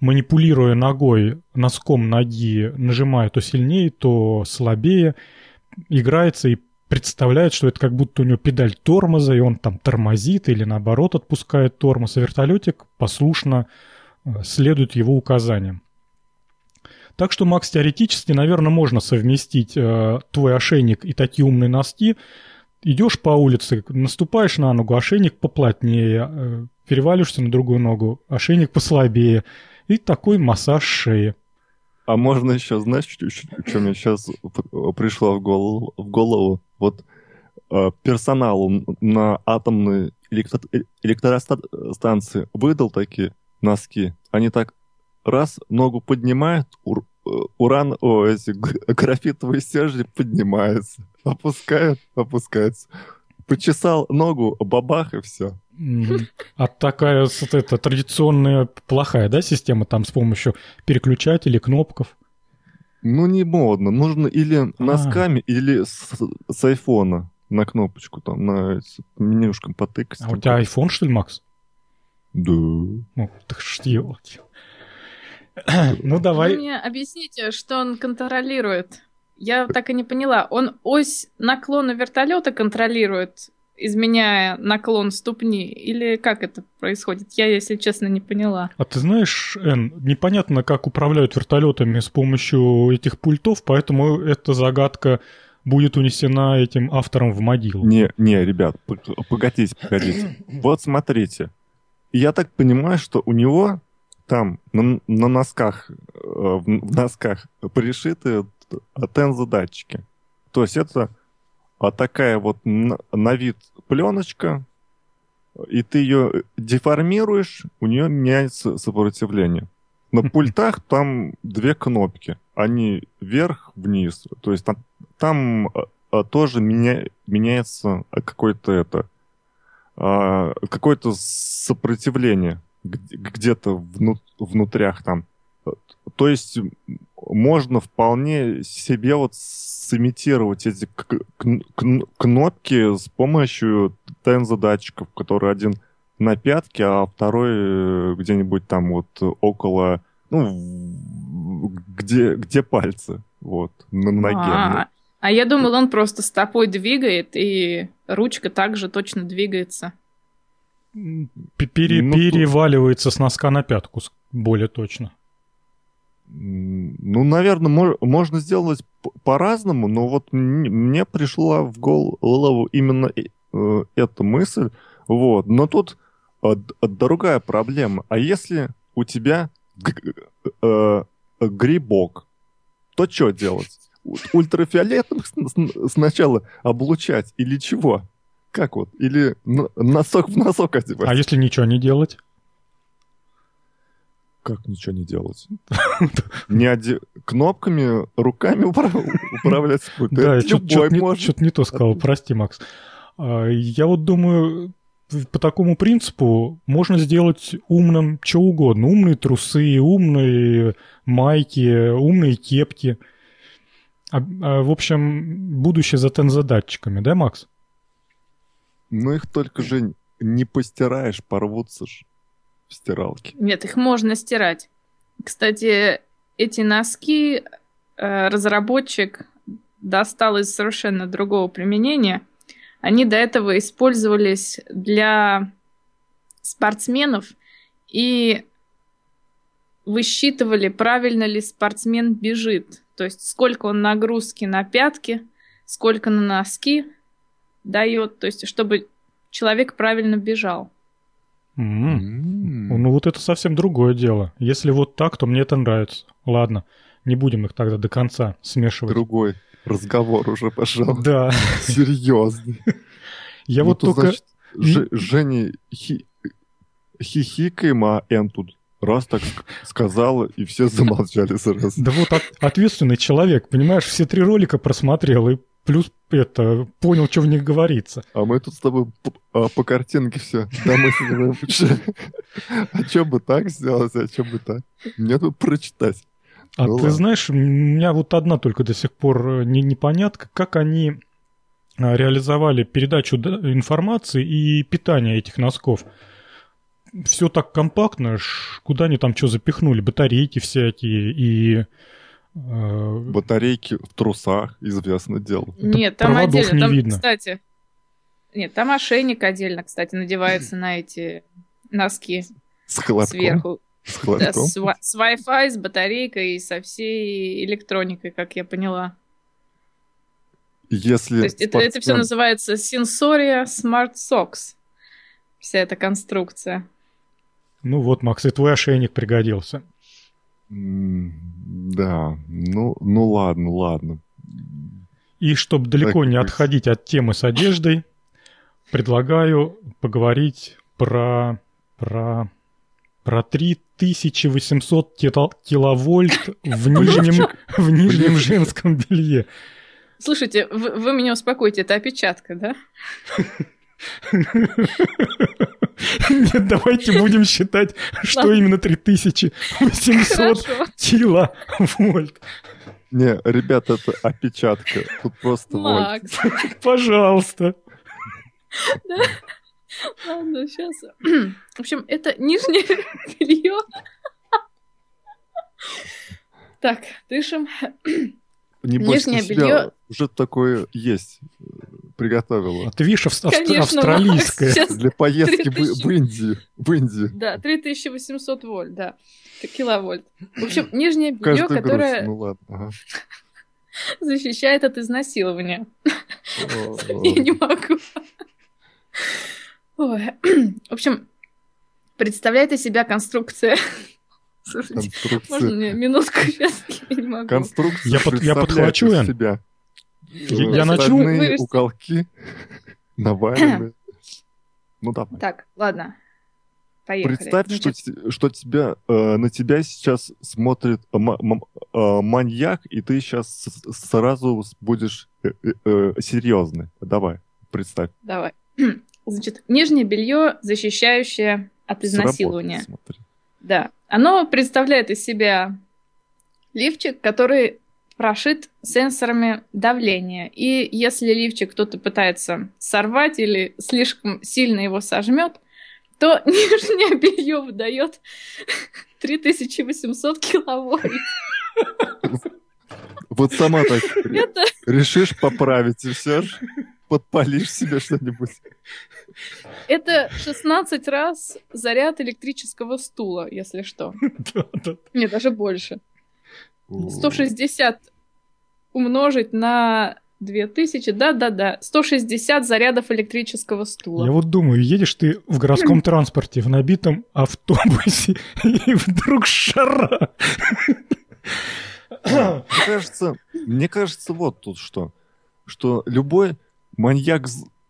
манипулируя ногой, носком ноги, нажимая то сильнее, то слабее, играется и представляет, что это как будто у него педаль тормоза, и он там тормозит или наоборот отпускает тормоз, а вертолетик послушно э, следует его указаниям. Так что, Макс, теоретически, наверное, можно совместить э, твой ошейник и такие умные носки, идешь по улице, наступаешь на ногу, ошейник поплотнее, э, переваливаешься на другую ногу, ошейник послабее, и такой массаж шеи. А можно еще, знаешь, что, мне сейчас пришло в голову? В голову? Вот э, персоналу на атомной электро электростанции выдал такие носки. Они так раз ногу поднимают, ур э, уран, о, эти графитовые стержни поднимаются. Опускают, опускаются. Почесал ногу, бабах и все. А такая вот эта традиционная плохая, да, система там с помощью переключателей, кнопков? Ну, не модно. Нужно или а. носками, или с, с айфона на кнопочку там, на менюшком потыкать. А у тебя iPhone, что ли, Макс? Да. Ну, так что делать? Ну, давай. Вы мне объясните, что он контролирует. Я так и не поняла. Он ось наклона вертолета контролирует, изменяя наклон ступни? Или как это происходит? Я, если честно, не поняла. А ты знаешь, Эн, непонятно, как управляют вертолетами с помощью этих пультов, поэтому эта загадка будет унесена этим автором в могилу. Не, не, ребят, погодите, погодите. Вот смотрите. Я так понимаю, что у него там на, на носках, э, в носках пришиты тензодатчики. То есть это а такая вот на, на вид пленочка, и ты ее деформируешь, у нее меняется сопротивление. На пультах там две кнопки. Они вверх-вниз. То есть там, там а, тоже меня, меняется какое-то это а, какое-то сопротивление где-то вну, внутрях там. То есть можно вполне себе вот сымитировать эти кнопки с помощью тензо-датчиков, которые один на пятке, а второй э, где-нибудь там вот около, ну, где, где пальцы, вот, на ноге. А, а я думал, он просто стопой двигает, и ручка также точно двигается. Пере, ну, переваливается с носка на пятку, более точно. Ну, наверное, мож, можно сделать по-разному, но вот мне пришла в голову именно э, эта мысль. Вот. Но тут э, другая проблема. А если у тебя э, грибок, то что делать? Ультрафиолетом сначала облучать или чего? Как вот? Или носок в носок одевать? А если ничего не делать? Как ничего не делать? Не оде... Кнопками, руками управлять Да, я что-то не то сказал, прости, Макс. А, я вот думаю, по такому принципу можно сделать умным что угодно. Умные трусы, умные майки, умные кепки. А, а, в общем, будущее за тензодатчиками, да, Макс? Ну их только же не постираешь, порвутся ж в стиралке. Нет, их можно стирать. Кстати, эти носки э, разработчик достал из совершенно другого применения. Они до этого использовались для спортсменов и высчитывали, правильно ли спортсмен бежит. То есть сколько он нагрузки на пятки, сколько на носки дает, то есть чтобы человек правильно бежал. Mm. Mm. Ну вот это совсем другое дело. Если вот так, то мне это нравится. Ладно, не будем их тогда до конца смешивать. Другой разговор уже пошел. Да. Серьезный. Я ну, вот только... Женя хи... хихикаем, а Эн тут раз так сказала, и все замолчали сразу. Да вот от, ответственный человек, понимаешь, все три ролика просмотрел, и плюс это понял, что в них говорится. А мы тут с тобой по, а, по картинке все домысливаем. А что бы так сделать, а что бы так? Мне тут прочитать. А ну, ты знаешь, у меня вот одна только до сих пор э, не, непонятка, как они а, реализовали передачу информации и питание этих носков. Все так компактно, куда они там что запихнули, батарейки всякие и Батарейки в трусах, известно дело. Нет, там отдельно, не там, видно. кстати, нет, там ошейник отдельно, кстати, надевается на эти носки. С холодком? Сверху. С Да, с, с Wi-Fi, с батарейкой и со всей электроникой, как я поняла. Если То есть спортсмен... это, это все называется Sensoria Smart Socks. Вся эта конструкция. Ну вот, Макс, и твой ошейник пригодился. Да, ну, ну ладно, ладно. И чтобы далеко так, не отходить от темы с одеждой, предлагаю поговорить про, про, про 3800 киловольт в нижнем, в нижнем женском белье. Слушайте, вы, вы меня успокойте, это опечатка, да? Нет, давайте будем считать, что именно 3800 киловольт. Не, ребята, это опечатка. Тут просто Макс. вольт. Пожалуйста. Ладно, сейчас. В общем, это нижнее белье. Так, дышим. Не Нижнее белье уже такое есть приготовила. А ты видишь, авст- Конечно, австралийское. Макс, Для поездки 3000... в Индию. В Индию. Да, 3800 вольт, да. Киловольт. В общем, нижнее белье, которое ну, ладно. Ага. защищает от изнасилования. Я не могу. В общем, представляет из себя конструкция Слушайте, можно мне минутку сейчас? Я не могу. Конструкция я, под, я подхвачу, себя. Я, начну. уголки навалены. Ну давай. Так, ладно. Поехали. Представь, Значит... что, что тебя, э, на тебя сейчас смотрит э, э, маньяк, и ты сейчас сразу будешь э, э, э, серьезный. Давай, представь. Давай. Значит, нижнее белье, защищающее от изнасилования. Смотри. Да. Оно представляет из себя Лифчик, который прошит сенсорами давления. И если лифчик кто-то пытается сорвать или слишком сильно его сожмет, то нижнее белье выдает 3800 киловольт. Вот сама так решишь поправить, и все же подпалишь себе что-нибудь. Это 16 раз заряд электрического стула, если что. Нет, даже больше. 160 умножить на 2000, да-да-да, 160 зарядов электрического стула. Я вот думаю, едешь ты в городском транспорте, в набитом автобусе, и вдруг шара. Мне кажется, мне кажется, вот тут что, что любой маньяк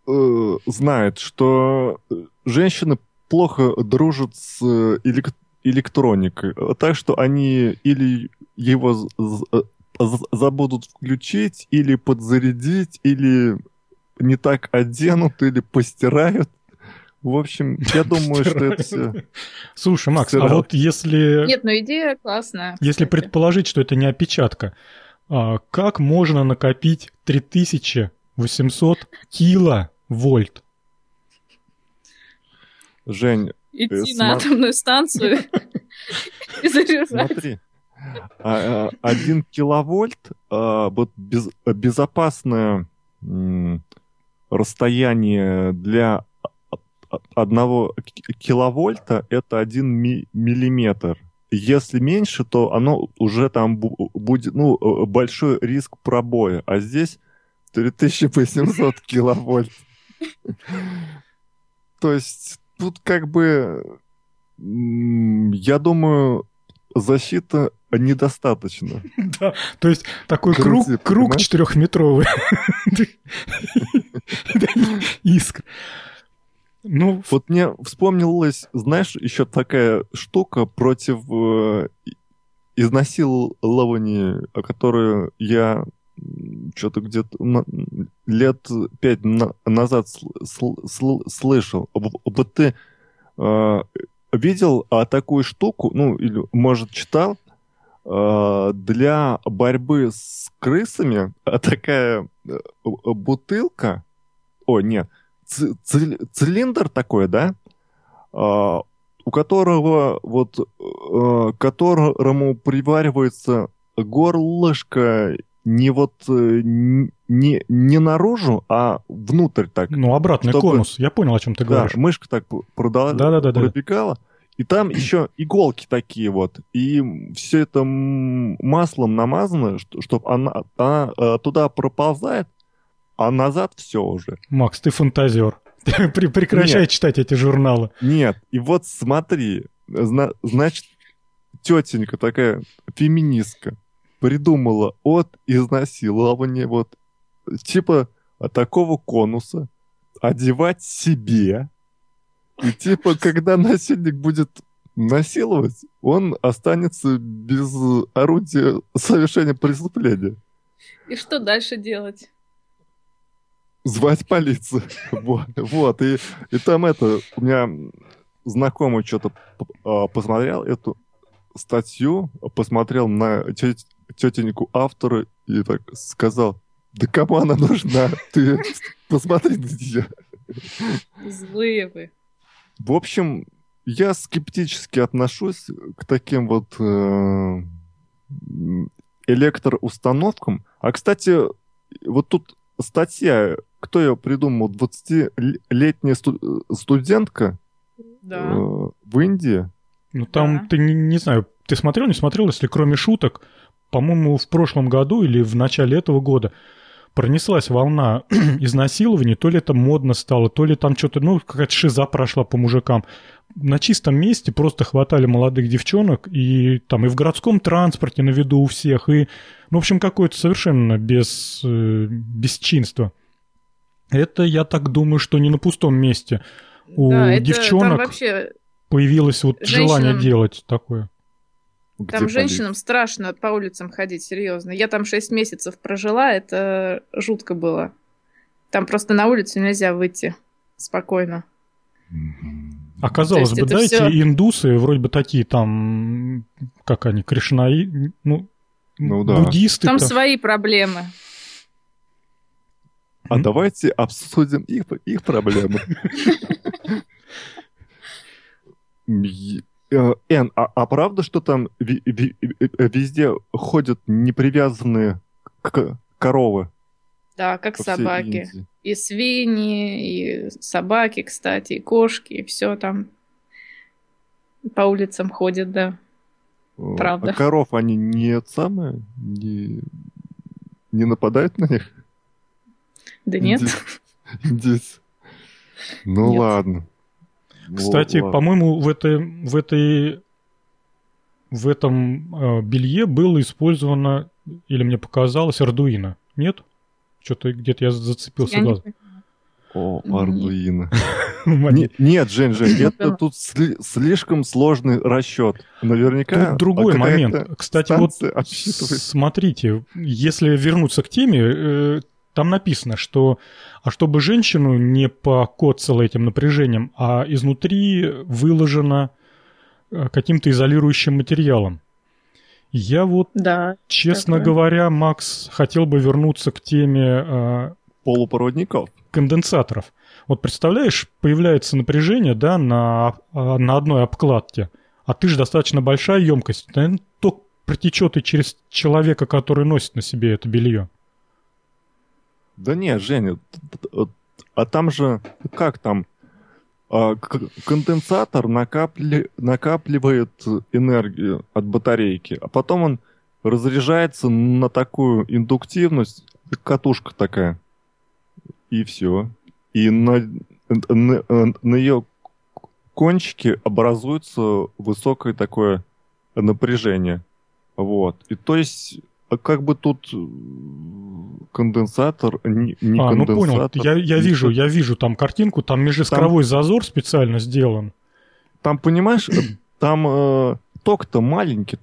э, знает, что женщины плохо дружат с элек- электроникой, так что они или его забудут включить, или подзарядить, или не так оденут, или постирают. В общем, я думаю, что это все... Слушай, Макс, а вот если... Нет, ну идея классная. Если предположить, что это не опечатка, а как можно накопить 3800 киловольт? Жень... Идти э, на атомную станцию и заряжать. Смотри, а, а, один киловольт, а, вот без, безопасное расстояние для одного киловольта это один ми миллиметр. Если меньше, то оно уже там будет, ну, э, большой риск пробоя. А здесь 3800 киловольт. То есть тут как бы, я думаю, защита недостаточно. Да, то есть такой круг, круг четырехметровый. Искр. Ну, вот мне вспомнилась, знаешь, еще такая штука против э, изнасилования, которую я что-то где-то лет пять на, назад сл, сл, слышал. Вот ты э, видел а, такую штуку, ну, или, может, читал, для борьбы с крысами а такая э, бутылка, о, нет, цилиндр такой, да, у которого вот которому приваривается горлышко не вот э, не, не наружу, а внутрь так. Ну, обратный чтобы... конус. Я понял, о чем ты говоришь. Да, мышка так продала, да, да, да, пробегала. И там еще иголки такие вот. И все это маслом намазано, чтобы она, она э, туда проползает, а назад все уже. Макс, ты фантазер. Прекращай Нет. читать эти журналы. Нет, и вот смотри, значит, тетенька такая, феминистка, придумала от изнасилования вот типа такого конуса одевать себе. И типа, когда насильник будет насиловать, он останется без орудия совершения преступления. И что дальше делать? звать полицию. вот, вот. И, и там это, у меня знакомый что-то а, посмотрел эту статью, посмотрел на тет, тетеньку автора и так сказал, да кому она нужна? Ты посмотри на нее. Злые вы. В общем, я скептически отношусь к таким вот э, электроустановкам. А, кстати, вот тут статья кто ее придумал? 20-летняя сту- студентка да. э, в Индии. Ну там, да. ты не, не знаю, ты смотрел, не смотрел, если кроме шуток, по-моему, в прошлом году или в начале этого года пронеслась волна изнасилований, то ли это модно стало, то ли там что-то, ну, какая-то шиза прошла по мужикам. На чистом месте просто хватали молодых девчонок, и там и в городском транспорте на виду у всех, и, ну, в общем, какое-то совершенно без, э, бесчинство. Это, я так думаю, что не на пустом месте. У да, девчонок вообще появилось вот женщинам... желание делать такое. Где там женщинам полить? страшно по улицам ходить, серьезно. Я там 6 месяцев прожила, это жутко было. Там просто на улицу нельзя выйти спокойно. А казалось бы, да, все... эти индусы вроде бы такие там, как они, кришнаи, ну, ну, да. буддисты... Там свои проблемы. А давайте обсудим их, их проблемы. Эн, а, а правда, что там везде ходят непривязанные коровы? Да, как собаки. И свиньи, и собаки, кстати, и кошки, и все там по улицам ходят, да. Правда. А коров они не самые, не, не нападают на них? Да нет. Здесь. Ну нет. ладно. Кстати, ну, по-моему, в этой, в этой в этом э, белье было использовано, или мне показалось, Ардуино. Нет? Что-то где-то я зацепился я О, Ардуино. Нет, Жень, Жень, это тут слишком сложный расчет. Наверняка... Тут другой момент. Кстати, вот смотрите, если вернуться к теме, э, там написано, что а чтобы женщину не покоцало этим напряжением, а изнутри выложено э, каким-то изолирующим материалом. Я вот, да, честно такое. говоря, Макс, хотел бы вернуться к теме... Э, Полупроводников? Конденсаторов. Вот представляешь, появляется напряжение, да, на, а, на одной обкладке, а ты же достаточно большая емкость, наверное, ток протечет и через человека, который носит на себе это белье. Да не, Женя, а там же, как там, а, конденсатор накапли, накапливает энергию от батарейки, а потом он разряжается на такую индуктивность, катушка такая, и все. И на, на, на ее кончике образуется высокое такое напряжение. Вот. И то есть как бы тут э, конденсатор, не, не а, конденсатор. ну понял, я, я вижу, я вижу там картинку, там межискровой там, зазор специально сделан. Там, понимаешь, там э, ток-то маленький,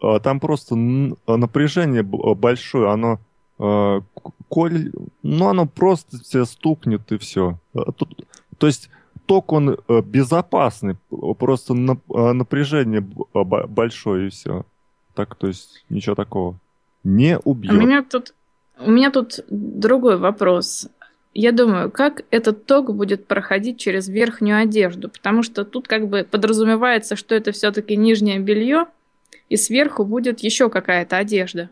а там просто напряжение большое, оно э, коль, ну оно просто тебе стукнет и все. А тут, то есть ток он э, безопасный, просто напряжение большое и все. Так, то есть ничего такого не убьет. У меня тут, у меня тут другой вопрос. Я думаю, как этот ток будет проходить через верхнюю одежду, потому что тут как бы подразумевается, что это все-таки нижнее белье, и сверху будет еще какая-то одежда.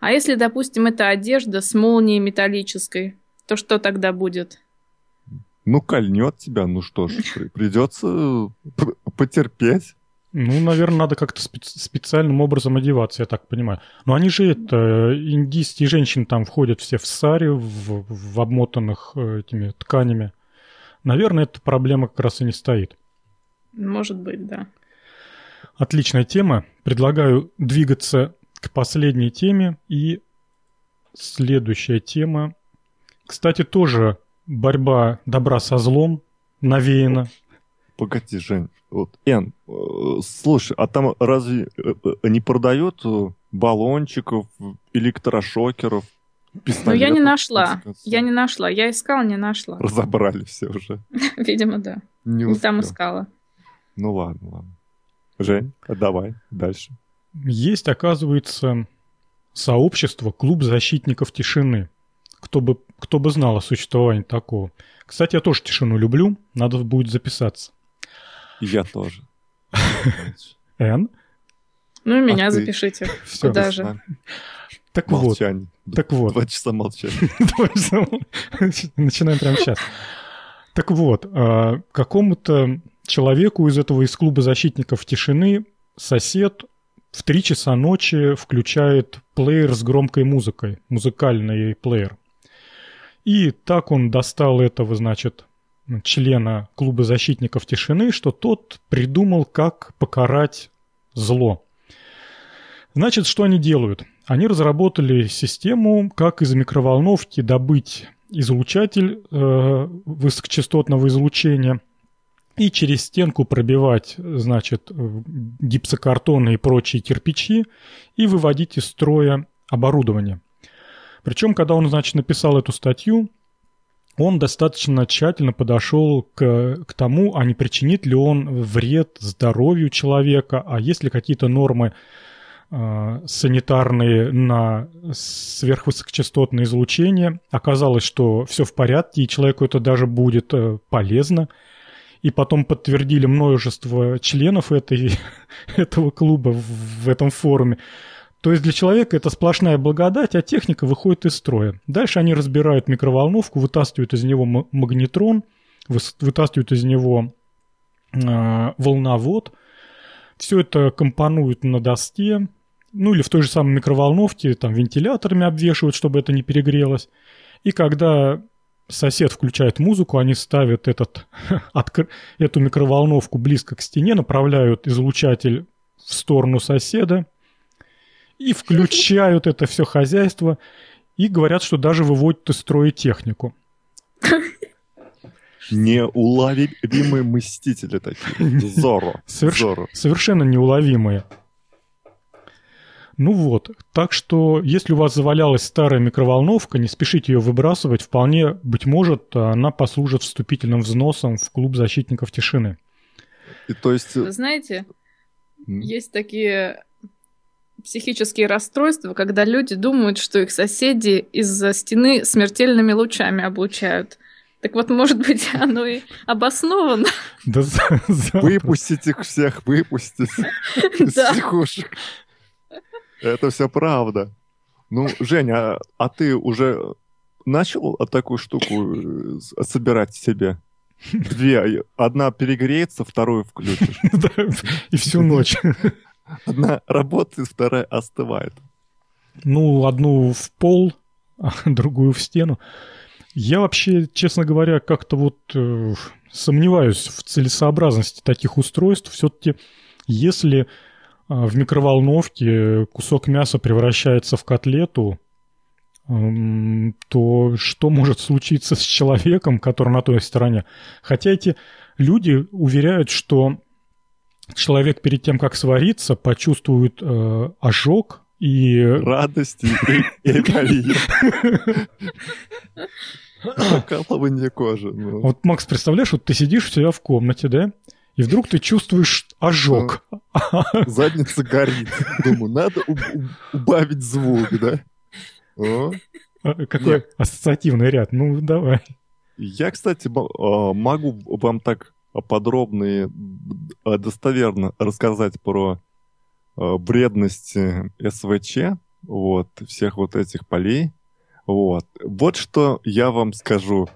А если, допустим, это одежда с молнией металлической, то что тогда будет? Ну, кольнет тебя, ну что ж, придется потерпеть. Ну, наверное, надо как-то специ- специальным образом одеваться, я так понимаю. Но они же это, индийские женщины там входят все в саре, в, в обмотанных э, этими тканями. Наверное, эта проблема как раз и не стоит. Может быть, да. Отличная тема. Предлагаю двигаться к последней теме. И следующая тема. Кстати, тоже борьба добра со злом навеяна. Погоди, Жень. Вот, Эн, э, слушай, а там разве э, э, не продают баллончиков, электрошокеров, пистолетов? Ну, я не нашла. Я не нашла. Я искала, не нашла. Разобрали все уже. Видимо, да. Не, не там искала. Ну ладно, ладно. Жень, давай дальше. Есть, оказывается, сообщество «Клуб защитников тишины». Кто бы, кто бы знал о существовании такого. Кстати, я тоже тишину люблю, надо будет записаться. Я тоже. Н? Ну и меня а запишите. Все. Куда же? Так Молчание. вот. Так вот. Два часа молчания. Начинаем прямо сейчас. Так вот, а, какому-то человеку из этого из клуба защитников тишины сосед в три часа ночи включает плеер с громкой музыкой, музыкальный плеер. И так он достал этого, значит, члена клуба защитников тишины, что тот придумал, как покарать зло. Значит, что они делают? Они разработали систему, как из микроволновки добыть излучатель э, высокочастотного излучения и через стенку пробивать, значит, гипсокартоны и прочие кирпичи и выводить из строя оборудование. Причем, когда он, значит, написал эту статью, он достаточно тщательно подошел к, к тому, а не причинит ли он вред здоровью человека, а есть ли какие-то нормы э, санитарные на сверхвысокочастотное излучение. Оказалось, что все в порядке, и человеку это даже будет э, полезно. И потом подтвердили множество членов этой, этого клуба в, в этом форуме. То есть для человека это сплошная благодать, а техника выходит из строя. Дальше они разбирают микроволновку, вытаскивают из него магнетрон, вытаскивают из него э, волновод. Все это компонуют на доске, ну или в той же самой микроволновке, там вентиляторами обвешивают, чтобы это не перегрелось. И когда сосед включает музыку, они ставят этот, эту микроволновку близко к стене, направляют излучатель в сторону соседа и включают это все хозяйство и говорят, что даже выводят из строя технику. Неуловимые мстители такие. Зоро. Соверш... Зоро. Совершенно неуловимые. Ну вот, так что если у вас завалялась старая микроволновка, не спешите ее выбрасывать, вполне, быть может, она послужит вступительным взносом в клуб защитников тишины. И то есть... Вы знаете, mm. есть такие психические расстройства, когда люди думают, что их соседи из-за стены смертельными лучами облучают. Так вот, может быть, оно и обосновано. Да, выпустить их всех, выпустить из психушек. Это все правда. Ну, Женя, а ты уже начал такую штуку э, собирать себе? Две. Одна перегреется, вторую включишь. И всю ночь. Одна работает, вторая остывает. Ну, одну в пол, а другую в стену. Я вообще, честно говоря, как-то вот э, сомневаюсь в целесообразности таких устройств. Все-таки, если а, в микроволновке кусок мяса превращается в котлету, то что может случиться с человеком, который на той стороне? Хотя эти люди уверяют, что человек перед тем, как свариться, почувствует э, ожог и... Радости и эйфории. Покалывание кожи. Ну. Вот, Макс, представляешь, вот ты сидишь у себя в комнате, да, и вдруг ты чувствуешь ожог. Задница горит. Думаю, надо убавить звук, да? О. А, какой Нет. ассоциативный ряд? Ну, давай. Я, кстати, а, могу вам так подробно и достоверно рассказать про бредность СВЧ, вот, всех вот этих полей. Вот. Вот что я вам скажу.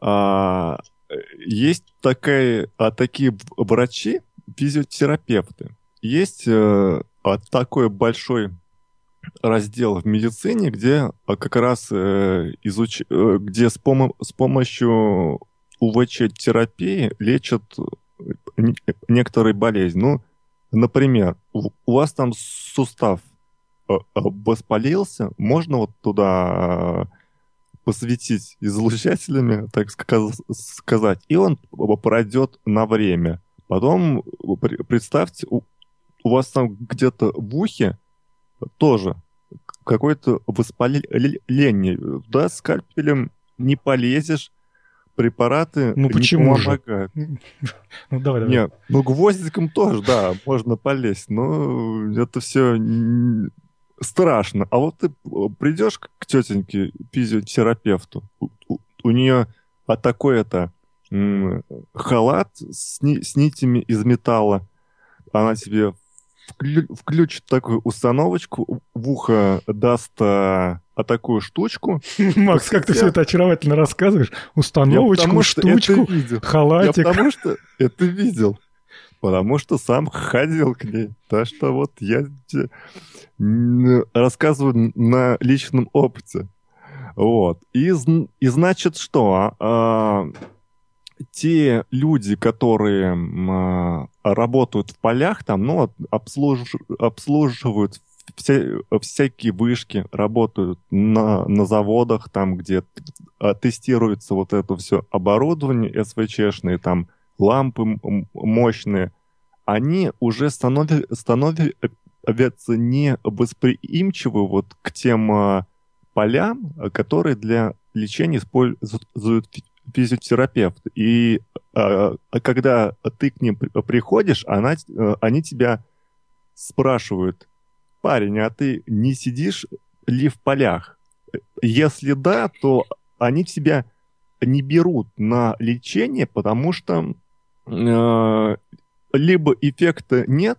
А, есть такая, а, такие врачи, физиотерапевты. Есть а, такой большой раздел в медицине, где а, как раз э, изуч... Э, где с, пом... с помощью УВЧ-терапии лечат некоторые болезни. Ну, например, у вас там сустав воспалился, можно вот туда посветить излучателями, так сказать, и он пройдет на время. Потом, представьте, у, у вас там где-то в ухе тоже какое-то воспаление. Да, скальпелем не полезешь, препараты ну, почему не помогают. Ну, давай, давай. Нет, ну, гвоздиком тоже, да, можно полезть, но это все страшно. А вот ты придешь к тетеньке физиотерапевту, у, у, у нее а такой это халат с, ни, с нитями из металла, она тебе вклю, включит такую установочку, в ухо даст а, а такую штучку. Макс, как ты все это очаровательно рассказываешь. Установочку, штучку, халатик. Я потому что это видел. Потому что сам ходил к ней. Так что вот я рассказываю на личном опыте. Вот. И, и значит что? А, те люди, которые а, работают в полях, там, ну, обслуж, обслуживают вся, всякие вышки, работают на, на заводах, там, где а, тестируется вот это все оборудование СВЧшные, там, лампы мощные, они уже становятся, становятся не восприимчивы вот к тем а, полям, которые для лечения используют физиотерапевт. И а, а когда ты к ним приходишь, она, они тебя спрашивают, парень, а ты не сидишь ли в полях? Если да, то они тебя не берут на лечение, потому что э, либо эффекта нет,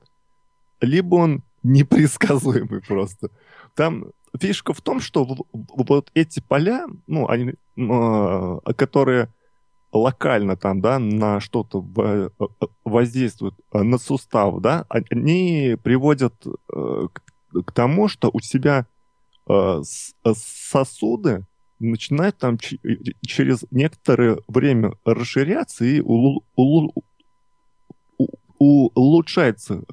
либо он непредсказуемый просто. Там фишка в том, что вот эти поля, ну, они, э, которые локально там, да, на что-то э, воздействуют на сустав, да, они приводят э, к тому, что у тебя сосуды начинают там через некоторое время расширяться и улучшается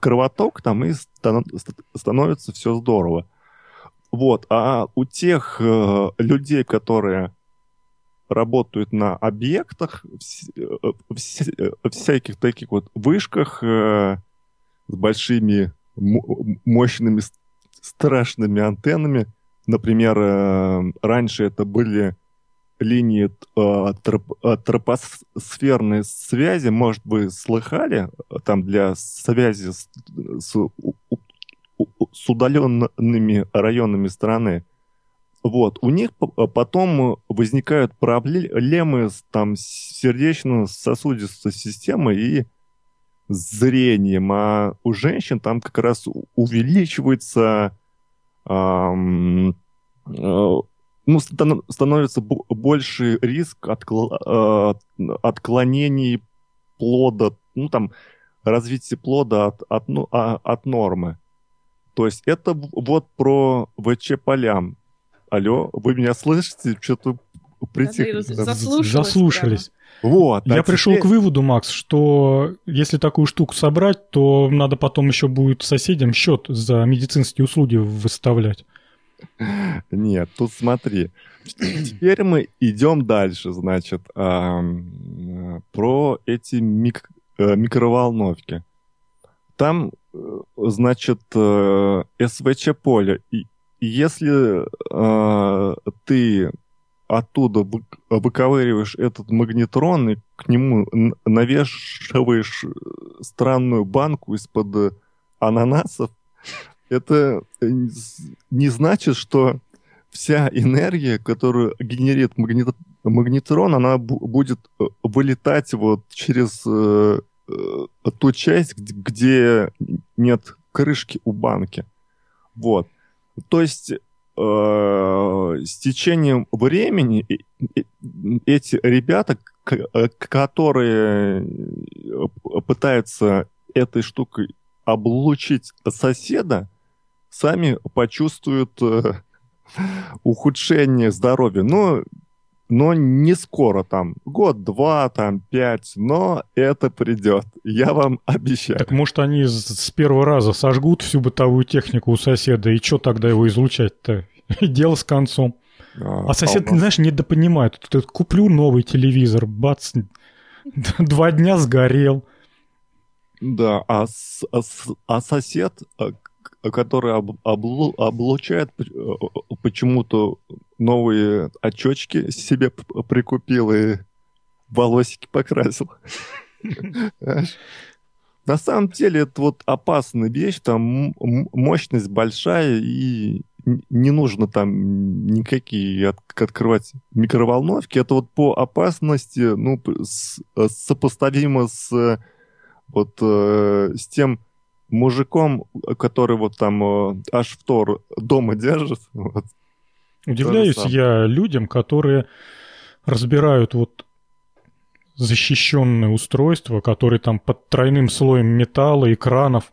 кровоток там и становится все здорово. Вот. А у тех э, людей, которые работают на объектах, вс- вс- э, всяких таких вот вышках э, с большими мощными страшными антеннами, например, э, раньше это были линии э, троп, э, тропосферной связи, может, вы слыхали, там для связи с, с с удаленными районами страны. Вот. У них потом возникают проблемы с там, сердечно-сосудистой системой и зрением, а у женщин там как раз увеличивается эм, э, ну, становится больше риск откл, э, отклонений плода, ну, там, развития плода от, от, ну, а, от нормы. То есть это вот про ВЧ-полям. Алло, вы меня слышите? Что-то притихли. Заслушались. Заслушались. Вот, Я а пришел теперь... к выводу, Макс, что если такую штуку собрать, то надо потом еще будет соседям счет за медицинские услуги выставлять. Нет, тут смотри. Теперь мы идем дальше, значит, про эти мик... Э, микроволновки. Там Э, значит, э, СВЧ-поле. И если э, ты оттуда выковыриваешь этот магнетрон и к нему навешиваешь странную банку из-под ананасов, это не значит, что вся энергия, которую генерит магнит... магнетрон, она будет вылетать вот через Э, ту часть, где нет крышки у банки. Вот. То есть э, с течением времени эти ребята, э, которые пытаются этой штукой облучить соседа, сами почувствуют ухудшение здоровья. Но но не скоро там, год-два, там, пять, но это придет, я вам обещаю. Так может они с первого раза сожгут всю бытовую технику у соседа, и что тогда его излучать-то? Дело с концом. А, а сосед, а знаешь, недопонимает. Тут куплю новый телевизор, бац, два дня сгорел. Да, а, а, а сосед, э, который об, облу, облучает э, почему-то новые очечки себе прикупил и волосики покрасил. На самом деле это вот опасная вещь, там мощность большая и не нужно там никакие от, открывать микроволновки. Это вот по опасности, ну, с, сопоставимо с вот э, с тем мужиком, который вот там э, аж в Тор дома держит. Вот. Удивляюсь я людям, которые разбирают вот защищенные устройства, которые там под тройным слоем металла, экранов,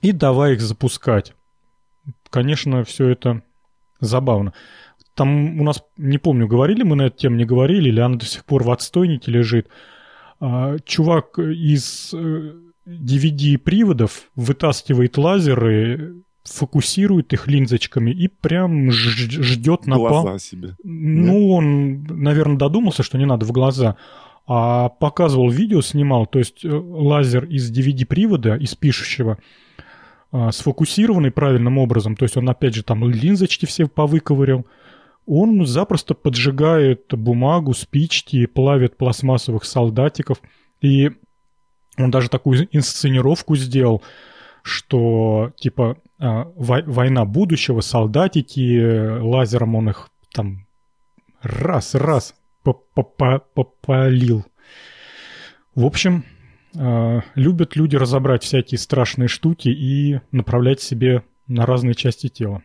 и давай их запускать. Конечно, все это забавно. Там у нас, не помню, говорили мы на эту тему, не говорили, или она до сих пор в отстойнике лежит. А, чувак из DVD-приводов вытаскивает лазеры фокусирует их линзочками и прям ждет напал. Глаза себе. Ну, Нет? он, наверное, додумался, что не надо в глаза. А показывал видео, снимал, то есть э, лазер из DVD-привода, из пишущего, а, сфокусированный правильным образом, то есть он опять же там линзочки все повыковырял, он запросто поджигает бумагу, спички, плавит пластмассовых солдатиков. И он даже такую инсценировку сделал – что типа а, война будущего, солдатики, лазером он их там раз-раз попалил. В общем, а, любят люди разобрать всякие страшные штуки и направлять себе на разные части тела.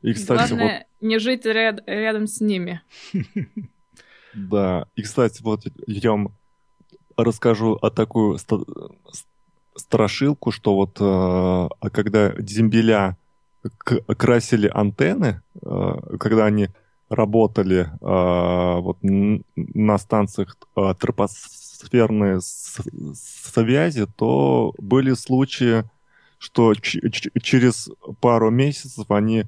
И, кстати, Главное, вот... не жить ряд, рядом с ними. Да, и, кстати, вот я вам расскажу о такую страшилку, что вот э, когда дембеля красили антенны, э, когда они работали э, вот на станциях тропосферной связи, то были случаи, что через пару месяцев они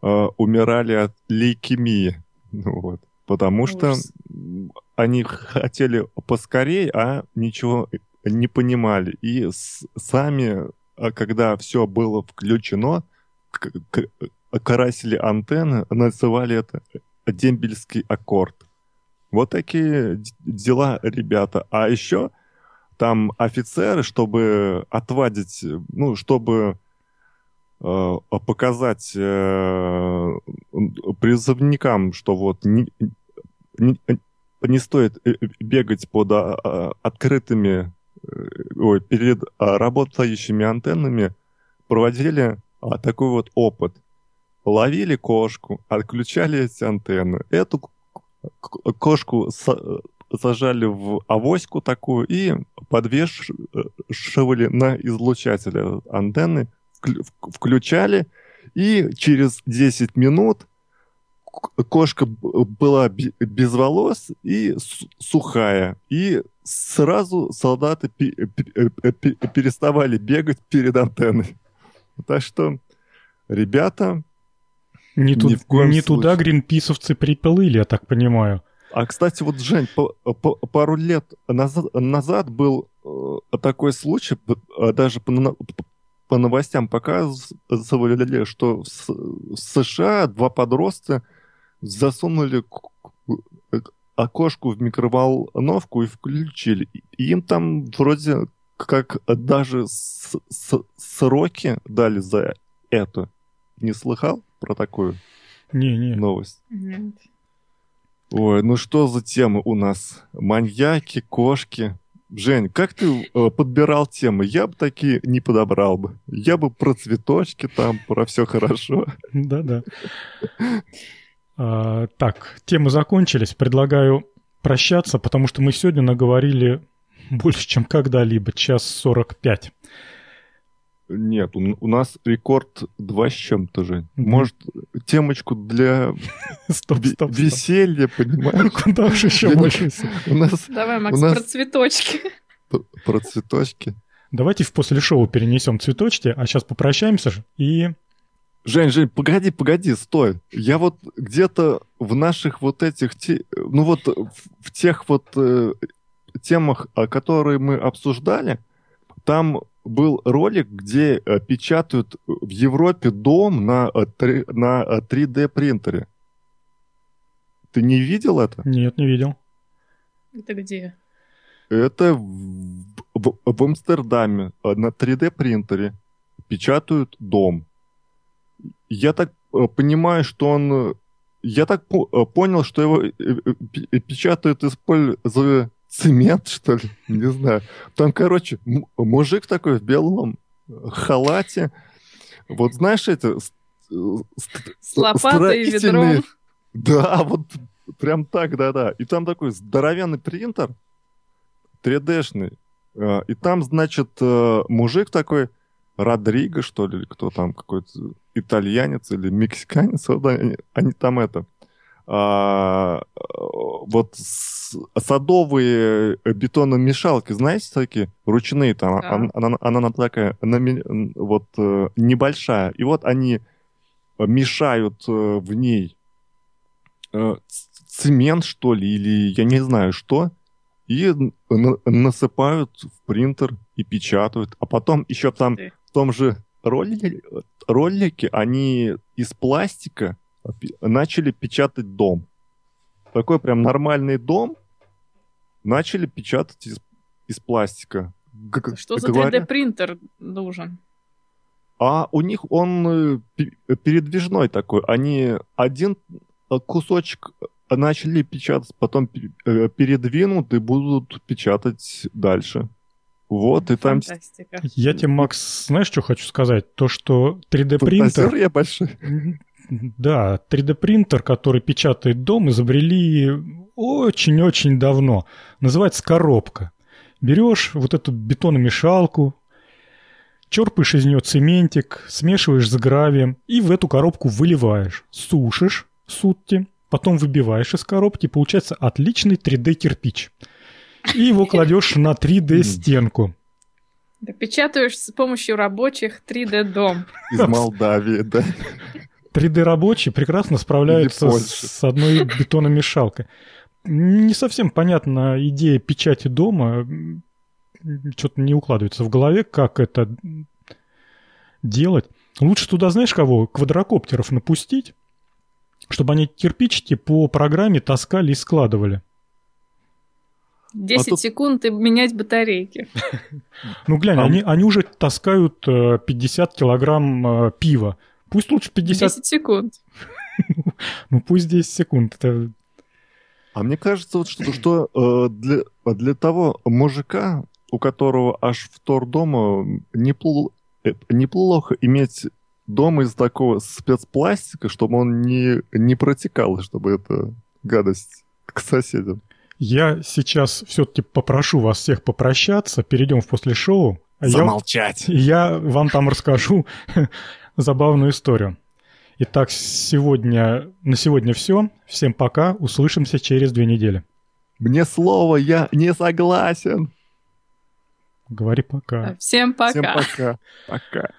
умирали от лейкемии. Вот. Потому что они хотели поскорее, а ничего не понимали. И сами, а когда все было включено, красили антенны, называли это дембельский аккорд. Вот такие дела, ребята. А еще там офицеры, чтобы отвадить, ну, чтобы э, показать э, призывникам, что вот не, не, не стоит э, бегать под а, а, открытыми ой, перед а, работающими антеннами проводили а, такой вот опыт. Ловили кошку, отключали эти антенны. Эту кошку сажали в авоську такую и подвешивали на излучатель антенны, включали, и через 10 минут кошка была без волос и сухая. И сразу солдаты переставали бегать перед антенной. Так что, ребята... Не, ту, не туда гринписовцы приплыли, я так понимаю. А, кстати, вот, Жень, по, по, пару лет назад, назад был э, такой случай, э, даже по, по новостям показывали, что в, США два подростка засунули окошку в микроволновку и включили. И им там вроде как даже с -с сроки дали за это. Не слыхал про такую не, не. новость? Ой, ну что за темы у нас? Маньяки, кошки. Жень, как ты э, подбирал темы? Я бы такие не подобрал бы. Я бы про цветочки там, про все хорошо. Да-да. А, так, темы закончились. Предлагаю прощаться, потому что мы сегодня наговорили больше, чем когда-либо. Час сорок пять. Нет, у, у нас рекорд два с чем-то же. Может, темочку для стоп, стоп, веселья, понимаешь? Куда уж еще больше? У нас, Давай, Макс, нас... про цветочки. Про цветочки. Давайте в после шоу перенесем цветочки, а сейчас попрощаемся и Жень, Жень, погоди, погоди, стой. Я вот где-то в наших вот этих, ну вот в тех вот э, темах, которые мы обсуждали, там был ролик, где э, печатают в Европе дом на, э, на 3D э, принтере. Ты не видел это? Нет, не видел. Это где? Это в, в, в Амстердаме на 3D принтере печатают дом я так понимаю, что он... Я так понял, что его печатают, используя цемент, что ли, не знаю. Там, короче, мужик такой в белом халате. Вот знаешь, это... С лопатой и ведром. Да, вот прям так, да-да. И там такой здоровенный принтер, 3D-шный. И там, значит, мужик такой Родриго, что ли, или кто там, какой-то итальянец или мексиканец, вот они, они там это, а, вот с, садовые бетономешалки, знаете, такие ручные там, да. она, она, она такая, она, вот э, небольшая, и вот они мешают э, в ней э, цемент, что ли, или я не знаю что, и насыпают в принтер и печатают, а потом еще там том же ролике, ролике они из пластика начали печатать дом. Такой прям нормальный дом начали печатать из, из пластика. Что за 3D-принтер нужен? А у них он э, передвижной такой. Они один кусочек начали печатать, потом э, передвинут и будут печатать дальше. Вот, и там... Я тебе, Макс, знаешь, что хочу сказать? То, что 3D-принтер... я большой. Да, 3D-принтер, который печатает дом, изобрели очень-очень давно. Называется коробка. Берешь вот эту бетономешалку, черпаешь из нее цементик, смешиваешь с гравием и в эту коробку выливаешь. Сушишь сутки, потом выбиваешь из коробки, получается отличный 3D-кирпич. И его кладешь на 3D-стенку. Печатаешь с помощью рабочих 3D-дом. Из Молдавии, да. 3D-рабочие прекрасно справляются с одной бетономешалкой. Не совсем понятна идея печати дома. Что-то не укладывается в голове, как это делать. Лучше туда, знаешь, кого? Квадрокоптеров напустить, чтобы они кирпичики по программе таскали и складывали. 10 а тут... секунд и менять батарейки. Ну, глянь, а... они, они уже таскают 50 э, килограмм э, пива. Пусть лучше 50... 10 секунд. ну, пусть 10 секунд. Это... А мне кажется, вот что, что э, для, для того мужика, у которого аж втор дома, непло, неплохо иметь дом из такого спецпластика, чтобы он не, не протекал, чтобы эта гадость к соседям. Я сейчас все-таки попрошу вас всех попрощаться, перейдем в после шоу. А Замолчать. Я, я вам там расскажу забавную историю. Итак, сегодня, на сегодня все. Всем пока. Услышимся через две недели. Мне слово, я не согласен. Говори пока. Всем пока. Всем пока. Пока.